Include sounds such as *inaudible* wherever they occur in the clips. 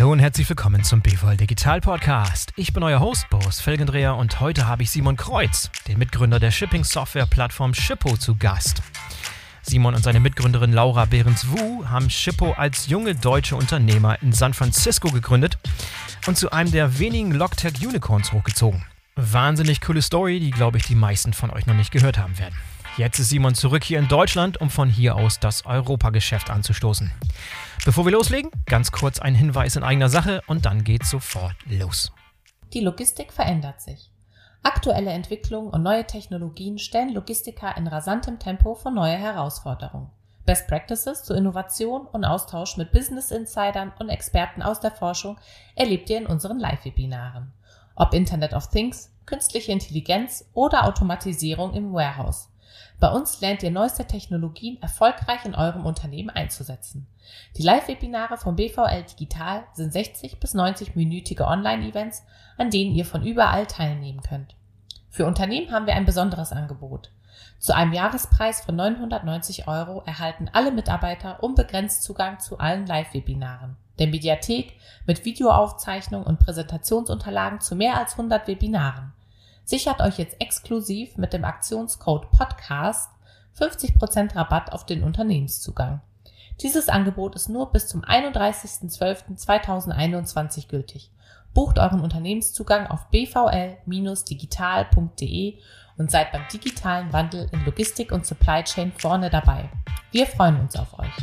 Hallo und herzlich willkommen zum BVL Digital Podcast. Ich bin euer Host Boris Felgendreher und heute habe ich Simon Kreuz, den Mitgründer der Shipping-Software-Plattform Shippo, zu Gast. Simon und seine Mitgründerin Laura Behrens-Wu haben Shippo als junge deutsche Unternehmer in San Francisco gegründet und zu einem der wenigen Logtech-Unicorns hochgezogen. Wahnsinnig coole Story, die, glaube ich, die meisten von euch noch nicht gehört haben werden. Jetzt ist Simon zurück hier in Deutschland, um von hier aus das Europageschäft anzustoßen. Bevor wir loslegen, ganz kurz ein Hinweis in eigener Sache und dann geht's sofort los. Die Logistik verändert sich. Aktuelle Entwicklungen und neue Technologien stellen Logistiker in rasantem Tempo vor neue Herausforderungen. Best Practices zur Innovation und Austausch mit Business Insidern und Experten aus der Forschung erlebt ihr in unseren Live-Webinaren. Ob Internet of Things, künstliche Intelligenz oder Automatisierung im Warehouse. Bei uns lernt ihr neueste Technologien erfolgreich in eurem Unternehmen einzusetzen. Die Live-Webinare vom BVL Digital sind 60 bis 90-minütige Online-Events, an denen ihr von überall teilnehmen könnt. Für Unternehmen haben wir ein besonderes Angebot. Zu einem Jahrespreis von 990 Euro erhalten alle Mitarbeiter unbegrenzt Zugang zu allen Live-Webinaren, der Mediathek mit Videoaufzeichnung und Präsentationsunterlagen zu mehr als 100 Webinaren Sichert euch jetzt exklusiv mit dem Aktionscode Podcast 50% Rabatt auf den Unternehmenszugang. Dieses Angebot ist nur bis zum 31.12.2021 gültig. Bucht euren Unternehmenszugang auf bvl-digital.de und seid beim digitalen Wandel in Logistik und Supply Chain vorne dabei. Wir freuen uns auf euch.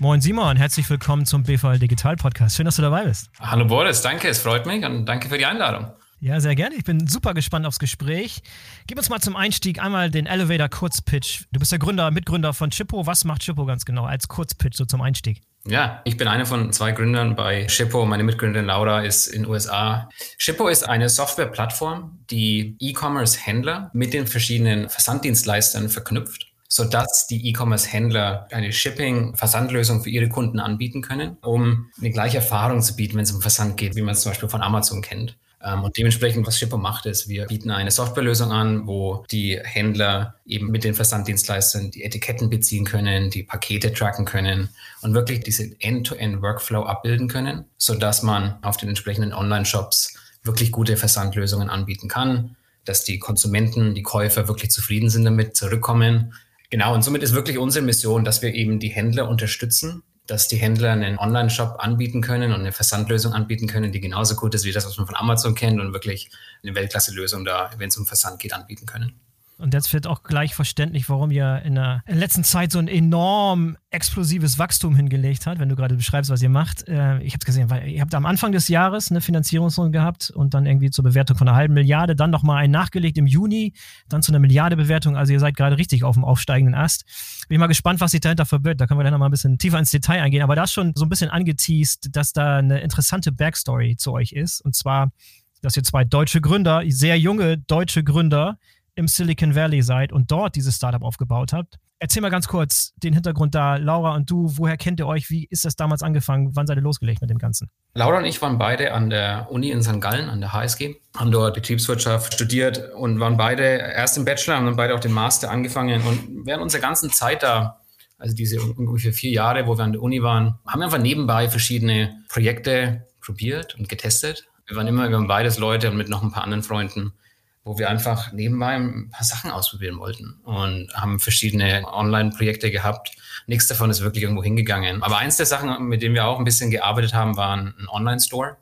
Moin Simon, herzlich willkommen zum BVL Digital Podcast. Schön, dass du dabei bist. Hallo Boris, danke, es freut mich und danke für die Einladung. Ja, sehr gerne. Ich bin super gespannt aufs Gespräch. Gib uns mal zum Einstieg einmal den Elevator Kurzpitch. Du bist der Gründer, Mitgründer von Chippo. Was macht Chippo ganz genau als Kurzpitch so zum Einstieg? Ja, ich bin einer von zwei Gründern bei Shippo. Meine Mitgründerin Laura ist in den USA. Shippo ist eine Softwareplattform, die E-Commerce-Händler mit den verschiedenen Versanddienstleistern verknüpft sodass die E-Commerce-Händler eine Shipping-Versandlösung für ihre Kunden anbieten können, um eine gleiche Erfahrung zu bieten, wenn es um Versand geht, wie man es zum Beispiel von Amazon kennt. Ähm, und dementsprechend, was Shippo macht, ist, wir bieten eine Softwarelösung an, wo die Händler eben mit den Versanddienstleistern die Etiketten beziehen können, die Pakete tracken können und wirklich diese End-to-End-Workflow abbilden können, sodass man auf den entsprechenden Online-Shops wirklich gute Versandlösungen anbieten kann, dass die Konsumenten, die Käufer wirklich zufrieden sind damit, zurückkommen. Genau, und somit ist wirklich unsere Mission, dass wir eben die Händler unterstützen, dass die Händler einen Online-Shop anbieten können und eine Versandlösung anbieten können, die genauso gut ist wie das, was man von Amazon kennt und wirklich eine Weltklasse-Lösung da, wenn es um Versand geht, anbieten können. Und jetzt wird auch gleich verständlich, warum ihr in der, letzten Zeit so ein enorm explosives Wachstum hingelegt habt, wenn du gerade beschreibst, was ihr macht. Äh, ich habe es gesehen, weil ihr habt am Anfang des Jahres eine Finanzierungsrunde gehabt und dann irgendwie zur Bewertung von einer halben Milliarde, dann nochmal einen nachgelegt im Juni, dann zu einer Milliarde Bewertung. Also ihr seid gerade richtig auf dem aufsteigenden Ast. Bin mal gespannt, was sich dahinter verbirgt. Da können wir dann nochmal ein bisschen tiefer ins Detail eingehen. Aber da ist schon so ein bisschen angeteased, dass da eine interessante Backstory zu euch ist. Und zwar, dass ihr zwei deutsche Gründer, sehr junge deutsche Gründer, im Silicon Valley seid und dort dieses Startup aufgebaut habt. Erzähl mal ganz kurz den Hintergrund da, Laura und du, woher kennt ihr euch? Wie ist das damals angefangen? Wann seid ihr losgelegt mit dem Ganzen? Laura und ich waren beide an der Uni in St. Gallen, an der HSG, haben dort Betriebswirtschaft studiert und waren beide erst im Bachelor, haben dann beide auch den Master angefangen und während unserer ganzen Zeit da, also diese ungefähr vier Jahre, wo wir an der Uni waren, haben wir einfach nebenbei verschiedene Projekte probiert und getestet. Wir waren immer, wir waren beides Leute und mit noch ein paar anderen Freunden wo wir einfach nebenbei ein paar Sachen ausprobieren wollten und haben verschiedene Online-Projekte gehabt. Nichts davon ist wirklich irgendwo hingegangen. Aber eins der Sachen, mit denen wir auch ein bisschen gearbeitet haben, war ein Online-Store.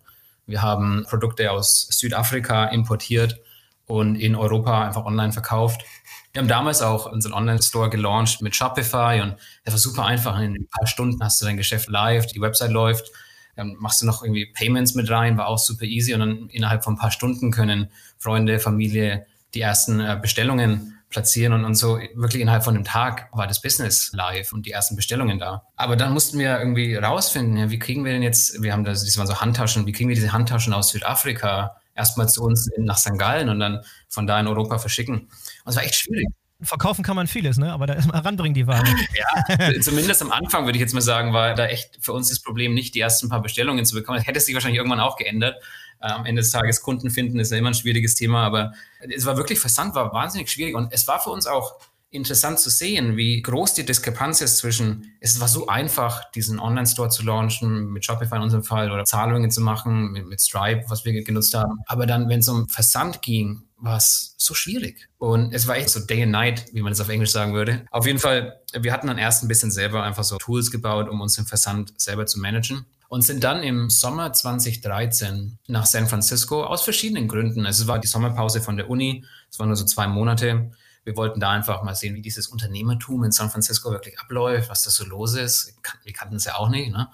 Wir haben Produkte aus Südafrika importiert und in Europa einfach online verkauft. Wir haben damals auch unseren Online-Store gelauncht mit Shopify und das war super einfach. In ein paar Stunden hast du dein Geschäft live, die Website läuft dann machst du noch irgendwie Payments mit rein, war auch super easy und dann innerhalb von ein paar Stunden können Freunde, Familie die ersten äh, Bestellungen platzieren und, und so wirklich innerhalb von einem Tag war das Business live und die ersten Bestellungen da. Aber dann mussten wir irgendwie rausfinden, ja, wie kriegen wir denn jetzt, wir haben das, das so Handtaschen, wie kriegen wir diese Handtaschen aus Südafrika erstmal zu uns in, nach St. Gallen und dann von da in Europa verschicken. Und es war echt schwierig. Verkaufen kann man vieles, ne? aber da erstmal ranbringen die Ware. *laughs* ja, zumindest am Anfang würde ich jetzt mal sagen, war da echt für uns das Problem, nicht die ersten paar Bestellungen zu bekommen. Das hätte sich wahrscheinlich irgendwann auch geändert. Äh, am Ende des Tages Kunden finden ist ja immer ein schwieriges Thema, aber es war wirklich Versand, war wahnsinnig schwierig und es war für uns auch interessant zu sehen, wie groß die Diskrepanz ist zwischen, es war so einfach, diesen Online-Store zu launchen, mit Shopify in unserem Fall, oder Zahlungen zu machen, mit, mit Stripe, was wir genutzt haben. Aber dann, wenn es um Versand ging, war es so schwierig. Und es war echt so Day and Night, wie man es auf Englisch sagen würde. Auf jeden Fall, wir hatten dann erst ein bisschen selber einfach so Tools gebaut, um uns den Versand selber zu managen und sind dann im Sommer 2013 nach San Francisco aus verschiedenen Gründen. Also es war die Sommerpause von der Uni, es waren nur so zwei Monate wir wollten da einfach mal sehen, wie dieses Unternehmertum in San Francisco wirklich abläuft, was da so los ist. Wir kannten es ja auch nicht. Ne?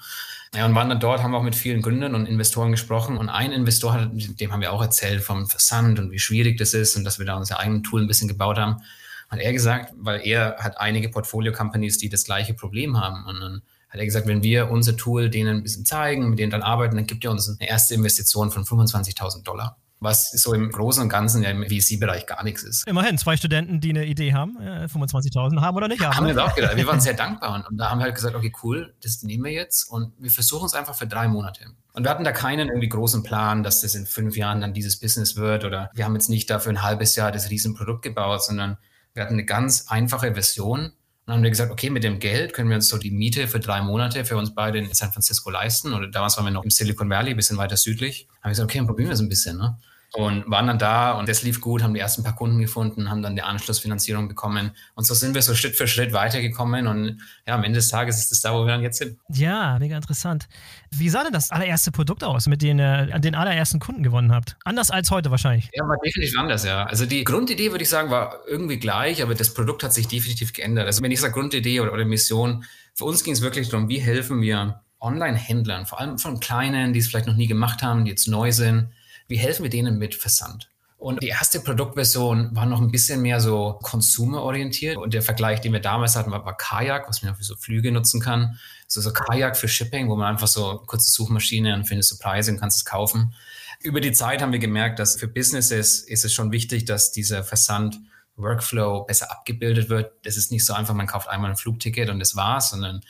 Ja, und waren dann dort, haben auch mit vielen Gründern und Investoren gesprochen. Und ein Investor, hat, dem haben wir auch erzählt vom Versand und wie schwierig das ist und dass wir da unser eigenes Tool ein bisschen gebaut haben. Hat er gesagt, weil er hat einige Portfolio-Companies, die das gleiche Problem haben. Und dann hat er gesagt, wenn wir unser Tool denen ein bisschen zeigen, mit denen dann arbeiten, dann gibt er uns eine erste Investition von 25.000 Dollar was so im Großen und Ganzen ja im VC-Bereich gar nichts ist. Immerhin, zwei Studenten, die eine Idee haben, 25.000 äh, haben oder nicht haben. Haben wir ne? auch gedacht. Wir waren sehr *laughs* dankbar und, und, da haben wir halt gesagt, okay, cool, das nehmen wir jetzt und wir versuchen es einfach für drei Monate. Und wir hatten da keinen irgendwie großen Plan, dass das in fünf Jahren dann dieses Business wird oder wir haben jetzt nicht dafür ein halbes Jahr das Riesenprodukt gebaut, sondern wir hatten eine ganz einfache Version dann haben wir gesagt, okay, mit dem Geld können wir uns so die Miete für drei Monate für uns beide in San Francisco leisten. Oder damals waren wir noch im Silicon Valley, ein bisschen weiter südlich. Haben wir gesagt, okay, dann probieren wir es ein bisschen. Ne? Und waren dann da und das lief gut, haben die ersten paar Kunden gefunden, haben dann die Anschlussfinanzierung bekommen und so sind wir so Schritt für Schritt weitergekommen und ja, am Ende des Tages ist es da, wo wir dann jetzt sind. Ja, mega interessant. Wie sah denn das allererste Produkt aus, mit dem ihr den allerersten Kunden gewonnen habt? Anders als heute wahrscheinlich. Ja, war definitiv anders, ja. Also die Grundidee, würde ich sagen, war irgendwie gleich, aber das Produkt hat sich definitiv geändert. Also wenn ich sage Grundidee oder, oder Mission, für uns ging es wirklich darum, wie helfen wir Online-Händlern, vor allem von kleinen, die es vielleicht noch nie gemacht haben, die jetzt neu sind, wie helfen wir denen mit Versand? Und die erste Produktversion war noch ein bisschen mehr so consumer-orientiert. Und der Vergleich, den wir damals hatten, war, war Kajak, was man für so Flüge nutzen kann. So, so Kajak für Shipping, wo man einfach so kurze Suchmaschine und findest so Preise und kannst es kaufen. Über die Zeit haben wir gemerkt, dass für Businesses ist es schon wichtig, dass dieser Versand Workflow besser abgebildet wird. Das ist nicht so einfach, man kauft einmal ein Flugticket und das war's, sondern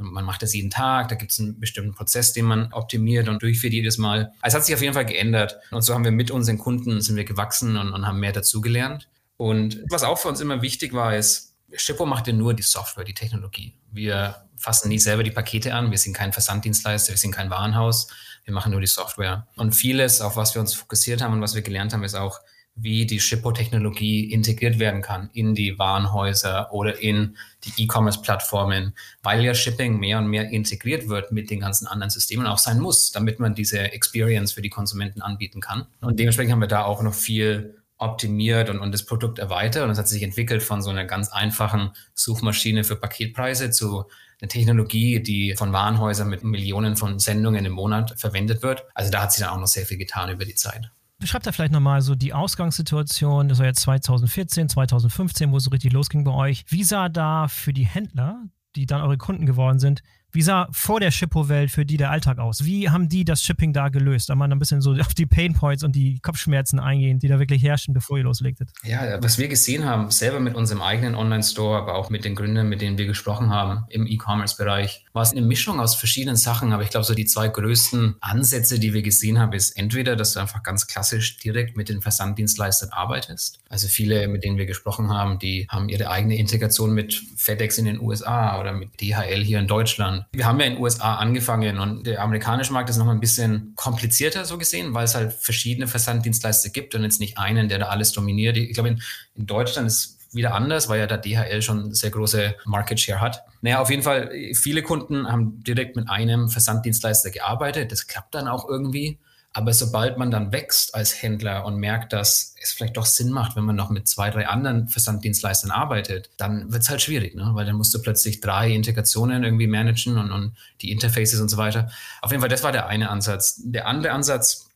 man macht das jeden Tag, da gibt es einen bestimmten Prozess, den man optimiert und durchführt jedes Mal. Es hat sich auf jeden Fall geändert. Und so haben wir mit unseren Kunden sind wir gewachsen und, und haben mehr dazugelernt. Und was auch für uns immer wichtig war, ist, Shippo macht ja nur die Software, die Technologie. Wir fassen nie selber die Pakete an. Wir sind kein Versanddienstleister, wir sind kein Warenhaus. Wir machen nur die Software. Und vieles, auf was wir uns fokussiert haben und was wir gelernt haben, ist auch, wie die Shippo-Technologie integriert werden kann in die Warenhäuser oder in die E-Commerce-Plattformen, weil ja Shipping mehr und mehr integriert wird mit den ganzen anderen Systemen auch sein muss, damit man diese Experience für die Konsumenten anbieten kann. Und dementsprechend haben wir da auch noch viel optimiert und, und das Produkt erweitert. Und es hat sich entwickelt von so einer ganz einfachen Suchmaschine für Paketpreise zu einer Technologie, die von Warenhäusern mit Millionen von Sendungen im Monat verwendet wird. Also da hat sich dann auch noch sehr viel getan über die Zeit. Beschreibt da vielleicht nochmal so die Ausgangssituation, das war jetzt 2014, 2015, wo es so richtig losging bei euch. Wie sah da für die Händler, die dann eure Kunden geworden sind, wie sah vor der Shippo-Welt für die der Alltag aus? Wie haben die das Shipping da gelöst? Da man ein bisschen so auf die Painpoints und die Kopfschmerzen eingehen, die da wirklich herrschen, bevor ihr loslegtet. Ja, was wir gesehen haben, selber mit unserem eigenen Online-Store, aber auch mit den Gründern, mit denen wir gesprochen haben im E-Commerce-Bereich, war es eine Mischung aus verschiedenen Sachen. Aber ich glaube, so die zwei größten Ansätze, die wir gesehen haben, ist entweder, dass du einfach ganz klassisch direkt mit den Versanddienstleistern arbeitest. Also viele, mit denen wir gesprochen haben, die haben ihre eigene Integration mit FedEx in den USA oder mit DHL hier in Deutschland wir haben ja in den USA angefangen und der amerikanische Markt ist noch ein bisschen komplizierter so gesehen, weil es halt verschiedene Versanddienstleister gibt und jetzt nicht einen, der da alles dominiert. Ich glaube, in, in Deutschland ist wieder anders, weil ja da DHL schon sehr große Market Share hat. Naja, auf jeden Fall, viele Kunden haben direkt mit einem Versanddienstleister gearbeitet. Das klappt dann auch irgendwie. Aber sobald man dann wächst als Händler und merkt, dass es vielleicht doch Sinn macht, wenn man noch mit zwei, drei anderen Versanddienstleistern arbeitet, dann wird es halt schwierig, ne? weil dann musst du plötzlich drei Integrationen irgendwie managen und, und die Interfaces und so weiter. Auf jeden Fall, das war der eine Ansatz. Der andere Ansatz,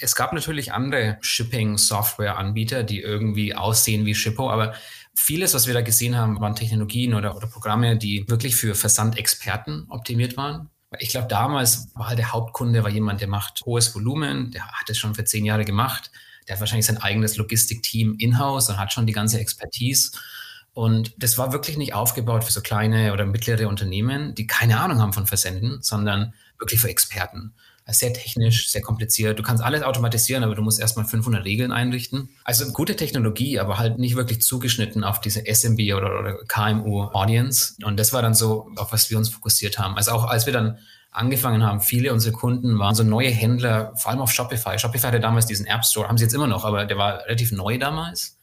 es gab natürlich andere Shipping-Software-Anbieter, die irgendwie aussehen wie Shippo, aber vieles, was wir da gesehen haben, waren Technologien oder, oder Programme, die wirklich für Versandexperten optimiert waren. Ich glaube, damals war halt der Hauptkunde war jemand, der macht hohes Volumen, der hat es schon für zehn Jahre gemacht, der hat wahrscheinlich sein eigenes Logistikteam in-house und hat schon die ganze Expertise. Und das war wirklich nicht aufgebaut für so kleine oder mittlere Unternehmen, die keine Ahnung haben von Versenden, sondern wirklich für Experten. Sehr technisch, sehr kompliziert. Du kannst alles automatisieren, aber du musst erstmal 500 Regeln einrichten. Also gute Technologie, aber halt nicht wirklich zugeschnitten auf diese SMB oder, oder KMU-Audience. Und das war dann so, auf was wir uns fokussiert haben. Also auch als wir dann angefangen haben, viele unserer Kunden waren so neue Händler, vor allem auf Shopify. Shopify hatte damals diesen App Store, haben sie jetzt immer noch, aber der war relativ neu damals.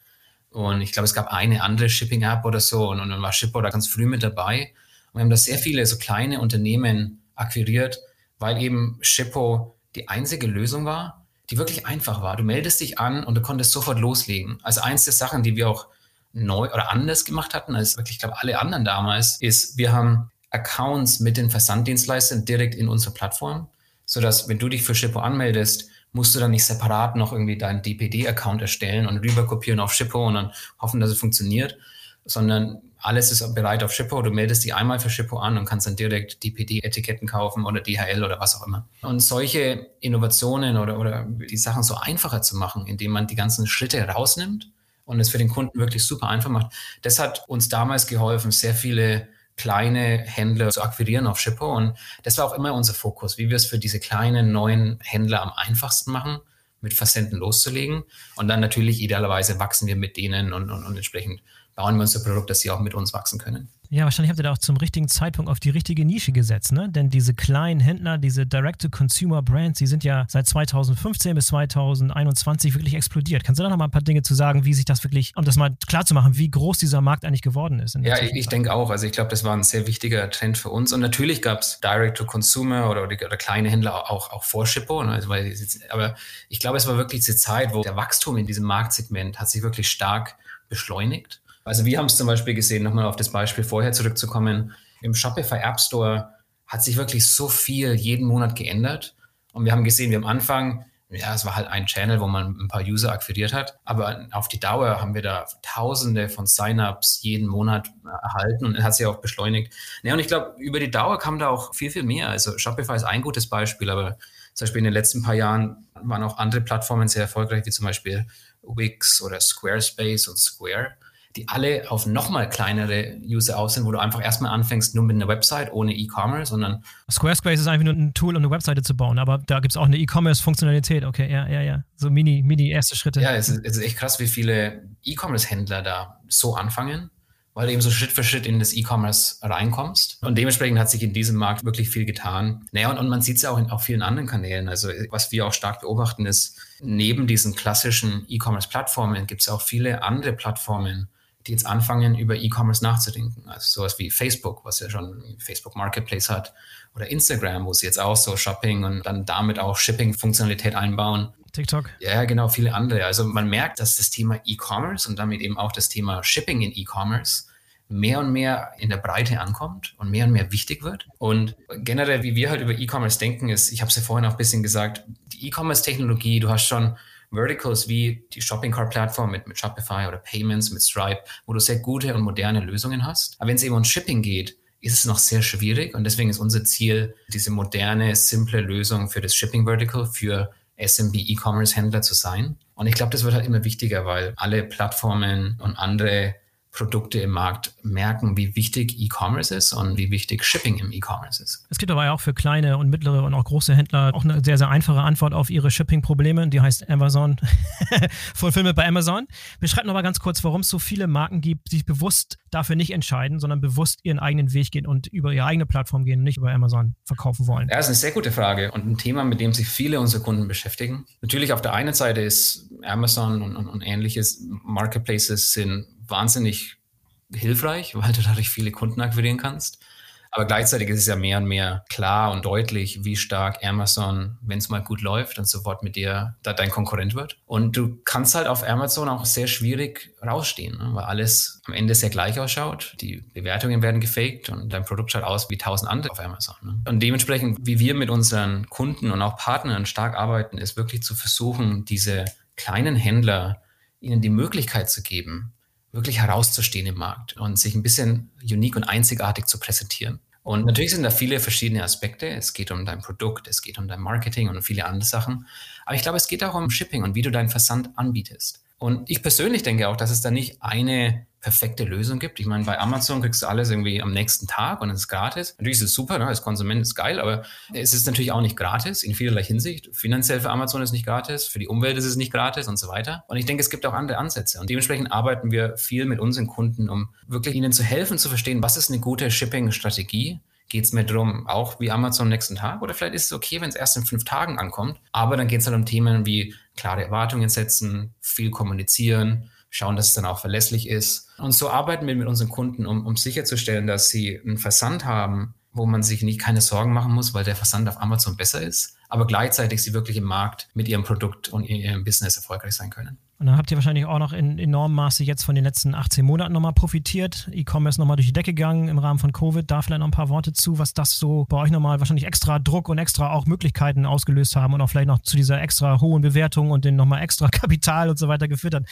Und ich glaube, es gab eine andere Shipping-App oder so und, und dann war Shippo da ganz früh mit dabei. Und wir haben da sehr viele so kleine Unternehmen akquiriert, weil eben Shippo die einzige Lösung war, die wirklich einfach war. Du meldest dich an und du konntest sofort loslegen. Also eins der Sachen, die wir auch neu oder anders gemacht hatten als wirklich, ich glaube, alle anderen damals, ist, wir haben Accounts mit den Versanddienstleistern direkt in unsere Plattform, sodass, wenn du dich für Shippo anmeldest, musst du dann nicht separat noch irgendwie deinen DPD-Account erstellen und rüberkopieren auf Shippo und dann hoffen, dass es funktioniert, sondern alles ist bereit auf Shippo. Du meldest dich einmal für Shippo an und kannst dann direkt DPD-Etiketten kaufen oder DHL oder was auch immer. Und solche Innovationen oder, oder die Sachen so einfacher zu machen, indem man die ganzen Schritte rausnimmt und es für den Kunden wirklich super einfach macht, das hat uns damals geholfen, sehr viele kleine Händler zu akquirieren auf Shippo. Und das war auch immer unser Fokus, wie wir es für diese kleinen neuen Händler am einfachsten machen, mit Versenden loszulegen. Und dann natürlich idealerweise wachsen wir mit denen und, und, und entsprechend bauen wir unser Produkt, dass sie auch mit uns wachsen können. Ja, wahrscheinlich habt ihr da auch zum richtigen Zeitpunkt auf die richtige Nische gesetzt, ne? Denn diese kleinen Händler, diese Direct-to-Consumer-Brands, die sind ja seit 2015 bis 2021 wirklich explodiert. Kannst du da noch mal ein paar Dinge zu sagen, wie sich das wirklich, um das mal klar zu machen, wie groß dieser Markt eigentlich geworden ist? Ja, ich, ich denke auch. Also ich glaube, das war ein sehr wichtiger Trend für uns. Und natürlich gab es Direct-to-Consumer oder, oder, oder, kleine Händler auch, auch vor Shippo. Ne? Also weil, aber ich glaube, es war wirklich diese Zeit, wo der Wachstum in diesem Marktsegment hat sich wirklich stark beschleunigt. Also wir haben es zum Beispiel gesehen, nochmal auf das Beispiel vorher zurückzukommen, im Shopify App Store hat sich wirklich so viel jeden Monat geändert. Und wir haben gesehen, wie am Anfang, ja, es war halt ein Channel, wo man ein paar User akquiriert hat. Aber auf die Dauer haben wir da tausende von Sign-ups jeden Monat erhalten und hat sich auch beschleunigt. Ja, und ich glaube, über die Dauer kam da auch viel, viel mehr. Also Shopify ist ein gutes Beispiel, aber zum Beispiel in den letzten paar Jahren waren auch andere Plattformen sehr erfolgreich, wie zum Beispiel Wix oder Squarespace und Square die alle auf nochmal kleinere User aus sind, wo du einfach erstmal anfängst, nur mit einer Website ohne E-Commerce, sondern. Squarespace ist einfach nur ein Tool, um eine Webseite zu bauen, aber da gibt es auch eine E-Commerce-Funktionalität. Okay, ja, ja, ja. So mini, mini erste Schritte. Ja, es ist, es ist echt krass, wie viele E-Commerce-Händler da so anfangen weil du eben so Schritt für Schritt in das E-Commerce reinkommst. Und dementsprechend hat sich in diesem Markt wirklich viel getan. Naja, und, und man sieht es ja auch in auf vielen anderen Kanälen. Also was wir auch stark beobachten ist, neben diesen klassischen E-Commerce-Plattformen gibt es auch viele andere Plattformen, die jetzt anfangen, über E-Commerce nachzudenken. Also sowas wie Facebook, was ja schon Facebook Marketplace hat, oder Instagram, wo sie jetzt auch so Shopping und dann damit auch Shipping-Funktionalität einbauen. TikTok. Ja, genau, viele andere. Also man merkt, dass das Thema E-Commerce und damit eben auch das Thema Shipping in E-Commerce mehr und mehr in der Breite ankommt und mehr und mehr wichtig wird. Und generell, wie wir halt über E-Commerce denken, ist, ich habe es ja vorhin auch ein bisschen gesagt, die E-Commerce-Technologie, du hast schon Verticals wie die Shopping Cart Plattform mit, mit Shopify oder Payments mit Stripe, wo du sehr gute und moderne Lösungen hast. Aber wenn es eben um Shipping geht, ist es noch sehr schwierig und deswegen ist unser Ziel, diese moderne, simple Lösung für das Shipping Vertical für SMB E-Commerce Händler zu sein. Und ich glaube, das wird halt immer wichtiger, weil alle Plattformen und andere Produkte im Markt merken, wie wichtig E-Commerce ist und wie wichtig Shipping im E-Commerce ist. Es gibt aber ja auch für kleine und mittlere und auch große Händler auch eine sehr, sehr einfache Antwort auf ihre Shipping-Probleme. Die heißt Amazon. *laughs* Fulfillment bei Amazon. Beschreibt noch mal ganz kurz, warum es so viele Marken gibt, die sich bewusst dafür nicht entscheiden, sondern bewusst ihren eigenen Weg gehen und über ihre eigene Plattform gehen und nicht über Amazon verkaufen wollen. Ja, das ist eine sehr gute Frage und ein Thema, mit dem sich viele unserer Kunden beschäftigen. Natürlich auf der einen Seite ist Amazon und, und, und ähnliches Marketplaces sind wahnsinnig hilfreich, *laughs* weil du dadurch viele Kunden akquirieren kannst. Aber gleichzeitig ist es ja mehr und mehr klar und deutlich, wie stark Amazon, wenn es mal gut läuft, dann sofort mit dir da dein Konkurrent wird. Und du kannst halt auf Amazon auch sehr schwierig rausstehen, ne? weil alles am Ende sehr gleich ausschaut. Die Bewertungen werden gefaked und dein Produkt schaut aus wie tausend andere auf Amazon. Ne? Und dementsprechend, wie wir mit unseren Kunden und auch Partnern stark arbeiten, ist wirklich zu versuchen, diese kleinen Händler ihnen die Möglichkeit zu geben, wirklich herauszustehen im Markt und sich ein bisschen unique und einzigartig zu präsentieren. Und natürlich sind da viele verschiedene Aspekte. Es geht um dein Produkt, es geht um dein Marketing und viele andere Sachen. Aber ich glaube, es geht auch um Shipping und wie du deinen Versand anbietest. Und ich persönlich denke auch, dass es da nicht eine perfekte Lösung gibt. Ich meine, bei Amazon kriegst du alles irgendwie am nächsten Tag und es ist gratis. Natürlich ist es super, ne? als Konsument ist geil, aber es ist natürlich auch nicht gratis in vielerlei Hinsicht. Finanziell für Amazon ist es nicht gratis, für die Umwelt ist es nicht gratis und so weiter. Und ich denke, es gibt auch andere Ansätze. Und dementsprechend arbeiten wir viel mit unseren Kunden, um wirklich ihnen zu helfen, zu verstehen, was ist eine gute Shipping-Strategie geht es mir darum, auch wie Amazon nächsten Tag oder vielleicht ist es okay, wenn es erst in fünf Tagen ankommt. Aber dann geht es halt um Themen wie klare Erwartungen setzen, viel kommunizieren, schauen, dass es dann auch verlässlich ist. Und so arbeiten wir mit unseren Kunden, um, um sicherzustellen, dass sie einen Versand haben, wo man sich nicht keine Sorgen machen muss, weil der Versand auf Amazon besser ist, aber gleichzeitig sie wirklich im Markt mit ihrem Produkt und ihrem Business erfolgreich sein können. Und dann habt ihr wahrscheinlich auch noch in enormem Maße jetzt von den letzten 18 Monaten nochmal profitiert. E-Commerce nochmal durch die Decke gegangen im Rahmen von Covid. Da vielleicht noch ein paar Worte zu, was das so bei euch nochmal wahrscheinlich extra Druck und extra auch Möglichkeiten ausgelöst haben und auch vielleicht noch zu dieser extra hohen Bewertung und den nochmal extra *laughs* Kapital und so weiter geführt hat.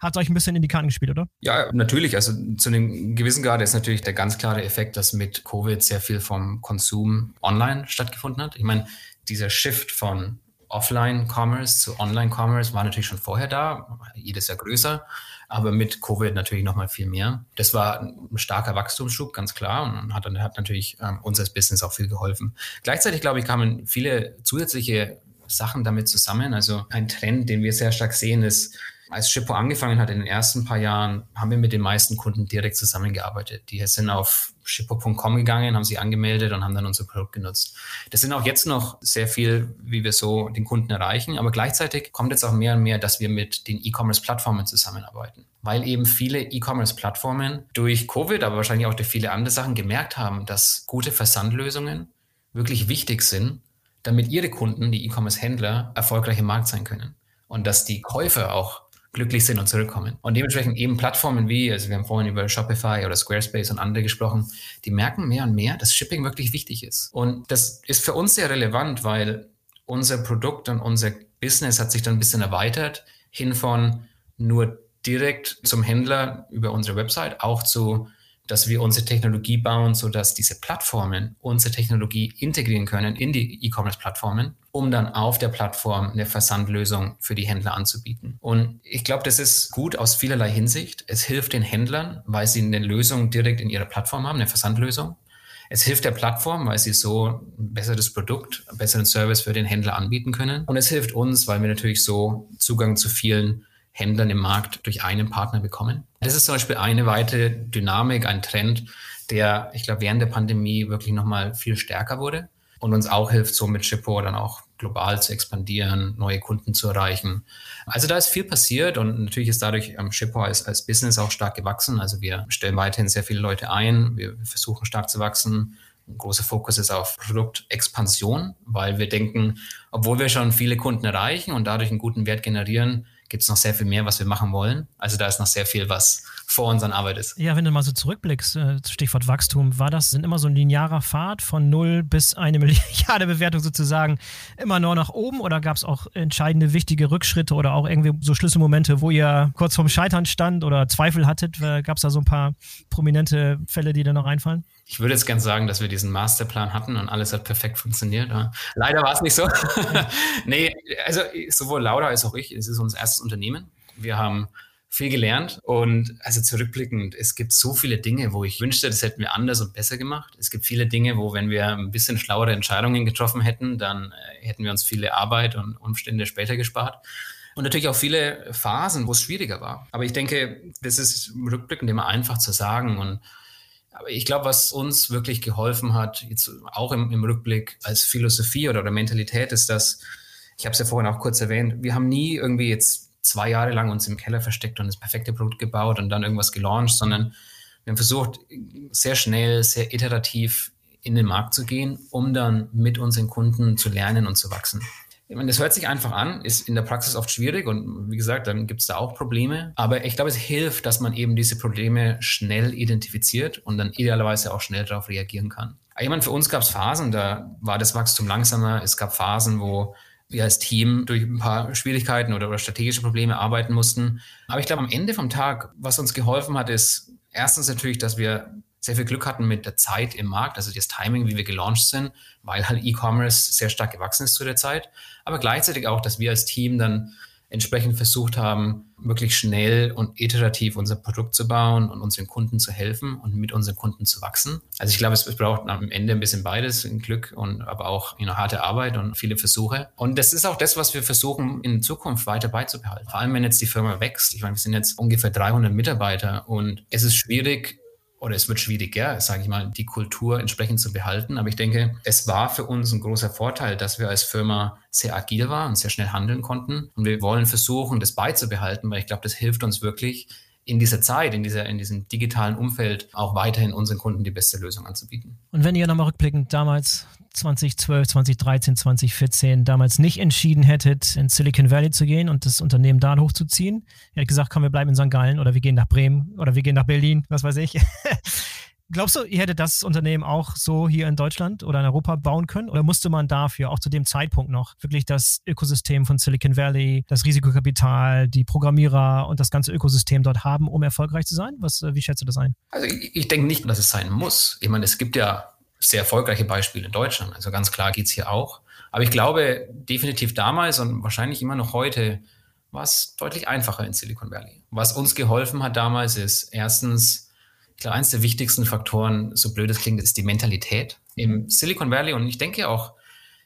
Hat euch ein bisschen in die Karten gespielt, oder? Ja, natürlich. Also zu einem gewissen Grad ist natürlich der ganz klare Effekt, dass mit Covid sehr viel vom Konsum online stattgefunden hat. Ich meine, dieser Shift von Offline-Commerce zu Online-Commerce war natürlich schon vorher da, jedes Jahr größer, aber mit Covid natürlich nochmal viel mehr. Das war ein starker Wachstumsschub, ganz klar, und hat, hat natürlich ähm, uns als Business auch viel geholfen. Gleichzeitig, glaube ich, kamen viele zusätzliche Sachen damit zusammen. Also ein Trend, den wir sehr stark sehen, ist, als Shippo angefangen hat in den ersten paar Jahren, haben wir mit den meisten Kunden direkt zusammengearbeitet. Die sind auf shippo.com gegangen, haben sich angemeldet und haben dann unser Produkt genutzt. Das sind auch jetzt noch sehr viel, wie wir so den Kunden erreichen, aber gleichzeitig kommt jetzt auch mehr und mehr, dass wir mit den E-Commerce-Plattformen zusammenarbeiten, weil eben viele E-Commerce-Plattformen durch Covid, aber wahrscheinlich auch durch viele andere Sachen gemerkt haben, dass gute Versandlösungen wirklich wichtig sind, damit ihre Kunden, die E-Commerce-Händler, erfolgreich im Markt sein können und dass die Käufer auch glücklich sind und zurückkommen. Und dementsprechend eben Plattformen wie, also wir haben vorhin über Shopify oder Squarespace und andere gesprochen, die merken mehr und mehr, dass Shipping wirklich wichtig ist. Und das ist für uns sehr relevant, weil unser Produkt und unser Business hat sich dann ein bisschen erweitert hin von nur direkt zum Händler über unsere Website, auch zu dass wir unsere Technologie bauen, sodass diese Plattformen unsere Technologie integrieren können in die E-Commerce-Plattformen, um dann auf der Plattform eine Versandlösung für die Händler anzubieten. Und ich glaube, das ist gut aus vielerlei Hinsicht. Es hilft den Händlern, weil sie eine Lösung direkt in ihrer Plattform haben, eine Versandlösung. Es hilft der Plattform, weil sie so ein besseres Produkt, einen besseren Service für den Händler anbieten können. Und es hilft uns, weil wir natürlich so Zugang zu vielen Händlern im Markt durch einen Partner bekommen. Das ist zum Beispiel eine weitere Dynamik, ein Trend, der, ich glaube, während der Pandemie wirklich nochmal viel stärker wurde und uns auch hilft, so mit Shippo dann auch global zu expandieren, neue Kunden zu erreichen. Also da ist viel passiert und natürlich ist dadurch ähm, Shippo als, als Business auch stark gewachsen. Also wir stellen weiterhin sehr viele Leute ein, wir versuchen stark zu wachsen. Ein großer Fokus ist auf Produktexpansion, weil wir denken, obwohl wir schon viele Kunden erreichen und dadurch einen guten Wert generieren, gibt es noch sehr viel mehr, was wir machen wollen. Also da ist noch sehr viel, was vor uns an Arbeit ist. Ja, wenn du mal so zurückblickst, äh, Stichwort Wachstum, war das sind immer so ein linearer Pfad von null bis eine *laughs* Milliarde Bewertung sozusagen immer nur nach oben oder gab es auch entscheidende, wichtige Rückschritte oder auch irgendwie so Schlüsselmomente, wo ihr kurz vorm Scheitern stand oder Zweifel hattet? Gab es da so ein paar prominente Fälle, die da noch einfallen? Ich würde jetzt gern sagen, dass wir diesen Masterplan hatten und alles hat perfekt funktioniert. Leider war es nicht so. *laughs* nee, also sowohl Laura als auch ich, es ist unser erstes Unternehmen. Wir haben viel gelernt und also zurückblickend, es gibt so viele Dinge, wo ich wünschte, das hätten wir anders und besser gemacht. Es gibt viele Dinge, wo wenn wir ein bisschen schlauere Entscheidungen getroffen hätten, dann äh, hätten wir uns viele Arbeit und Umstände später gespart. Und natürlich auch viele Phasen, wo es schwieriger war. Aber ich denke, das ist rückblickend immer einfach zu sagen und aber ich glaube, was uns wirklich geholfen hat, jetzt auch im, im Rückblick als Philosophie oder, oder Mentalität, ist, dass, ich habe es ja vorhin auch kurz erwähnt, wir haben nie irgendwie jetzt zwei Jahre lang uns im Keller versteckt und das perfekte Produkt gebaut und dann irgendwas gelauncht, sondern wir haben versucht, sehr schnell, sehr iterativ in den Markt zu gehen, um dann mit unseren Kunden zu lernen und zu wachsen. Ich meine, das hört sich einfach an, ist in der Praxis oft schwierig und wie gesagt, dann gibt es da auch Probleme. Aber ich glaube, es hilft, dass man eben diese Probleme schnell identifiziert und dann idealerweise auch schnell darauf reagieren kann. Ich meine, für uns gab es Phasen, da war das Wachstum langsamer. Es gab Phasen, wo wir als Team durch ein paar Schwierigkeiten oder, oder strategische Probleme arbeiten mussten. Aber ich glaube, am Ende vom Tag, was uns geholfen hat, ist erstens natürlich, dass wir sehr viel Glück hatten mit der Zeit im Markt, also das Timing, wie wir gelauncht sind, weil halt E-Commerce sehr stark gewachsen ist zu der Zeit. Aber gleichzeitig auch, dass wir als Team dann entsprechend versucht haben, wirklich schnell und iterativ unser Produkt zu bauen und unseren Kunden zu helfen und mit unseren Kunden zu wachsen. Also ich glaube, es, braucht am Ende ein bisschen beides, Glück und aber auch eine harte Arbeit und viele Versuche. Und das ist auch das, was wir versuchen in Zukunft weiter beizubehalten. Vor allem, wenn jetzt die Firma wächst. Ich meine, wir sind jetzt ungefähr 300 Mitarbeiter und es ist schwierig, oder es wird schwieriger, sage ich mal, die Kultur entsprechend zu behalten. Aber ich denke, es war für uns ein großer Vorteil, dass wir als Firma sehr agil waren und sehr schnell handeln konnten. Und wir wollen versuchen, das beizubehalten, weil ich glaube, das hilft uns wirklich, in dieser Zeit, in, dieser, in diesem digitalen Umfeld auch weiterhin unseren Kunden die beste Lösung anzubieten. Und wenn ihr nochmal rückblickend damals 2012, 2013, 2014 damals nicht entschieden hättet, in Silicon Valley zu gehen und das Unternehmen da hochzuziehen, ihr hättet gesagt, komm, wir bleiben in St. Gallen oder wir gehen nach Bremen oder wir gehen nach Berlin, was weiß ich. *laughs* Glaubst du, ihr hättet das Unternehmen auch so hier in Deutschland oder in Europa bauen können? Oder musste man dafür auch zu dem Zeitpunkt noch wirklich das Ökosystem von Silicon Valley, das Risikokapital, die Programmierer und das ganze Ökosystem dort haben, um erfolgreich zu sein? Was, wie schätzt du das ein? Also ich, ich denke nicht, dass es sein muss. Ich meine, es gibt ja sehr erfolgreiche Beispiele in Deutschland. Also ganz klar geht es hier auch. Aber ich glaube, definitiv damals und wahrscheinlich immer noch heute war es deutlich einfacher in Silicon Valley. Was uns geholfen hat damals ist erstens, ich glaube, eines der wichtigsten Faktoren, so blöd es klingt, ist die Mentalität. Im Silicon Valley und ich denke auch,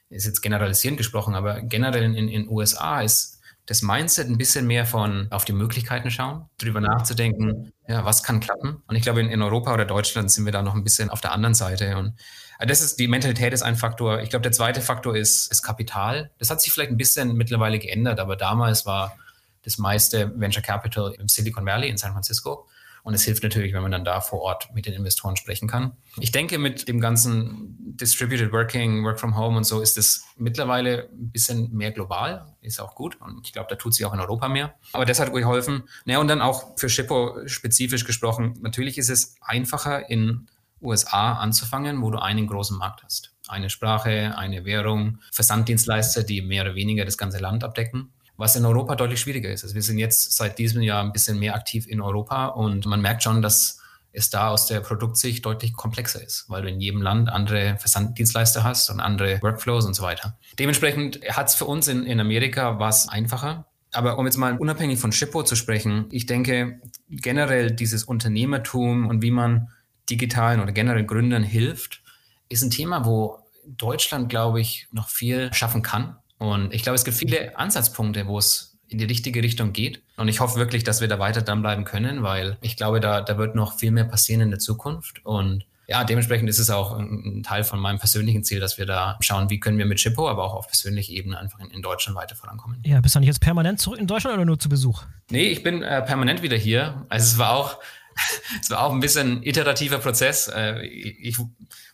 ist jetzt generalisierend gesprochen, aber generell in den USA ist das Mindset ein bisschen mehr von auf die Möglichkeiten schauen, darüber nachzudenken, ja, was kann klappen. Und ich glaube, in, in Europa oder Deutschland sind wir da noch ein bisschen auf der anderen Seite. Und äh, das ist, die Mentalität ist ein Faktor. Ich glaube, der zweite Faktor ist, ist Kapital. Das hat sich vielleicht ein bisschen mittlerweile geändert, aber damals war das meiste Venture Capital im Silicon Valley in San Francisco. Und es hilft natürlich, wenn man dann da vor Ort mit den Investoren sprechen kann. Ich denke, mit dem ganzen Distributed Working, Work from Home und so ist es mittlerweile ein bisschen mehr global. Ist auch gut. Und ich glaube, da tut sich auch in Europa mehr. Aber das hat geholfen. Naja, und dann auch für Shippo spezifisch gesprochen. Natürlich ist es einfacher in USA anzufangen, wo du einen großen Markt hast. Eine Sprache, eine Währung, Versanddienstleister, die mehr oder weniger das ganze Land abdecken was in Europa deutlich schwieriger ist. Also wir sind jetzt seit diesem Jahr ein bisschen mehr aktiv in Europa und man merkt schon, dass es da aus der Produktsicht deutlich komplexer ist, weil du in jedem Land andere Versanddienstleister hast und andere Workflows und so weiter. Dementsprechend hat es für uns in, in Amerika was einfacher. Aber um jetzt mal unabhängig von Shippo zu sprechen, ich denke generell dieses Unternehmertum und wie man digitalen oder generell Gründern hilft, ist ein Thema, wo Deutschland, glaube ich, noch viel schaffen kann. Und ich glaube, es gibt viele Ansatzpunkte, wo es in die richtige Richtung geht. Und ich hoffe wirklich, dass wir da weiter dranbleiben können, weil ich glaube, da, da wird noch viel mehr passieren in der Zukunft. Und ja, dementsprechend ist es auch ein Teil von meinem persönlichen Ziel, dass wir da schauen, wie können wir mit Chippo, aber auch auf persönlicher Ebene einfach in, in Deutschland weiter vorankommen. Ja, bist du nicht jetzt permanent zurück in Deutschland oder nur zu Besuch? Nee, ich bin äh, permanent wieder hier. Also es war auch, *laughs* es war auch ein bisschen ein iterativer Prozess. Äh, ich,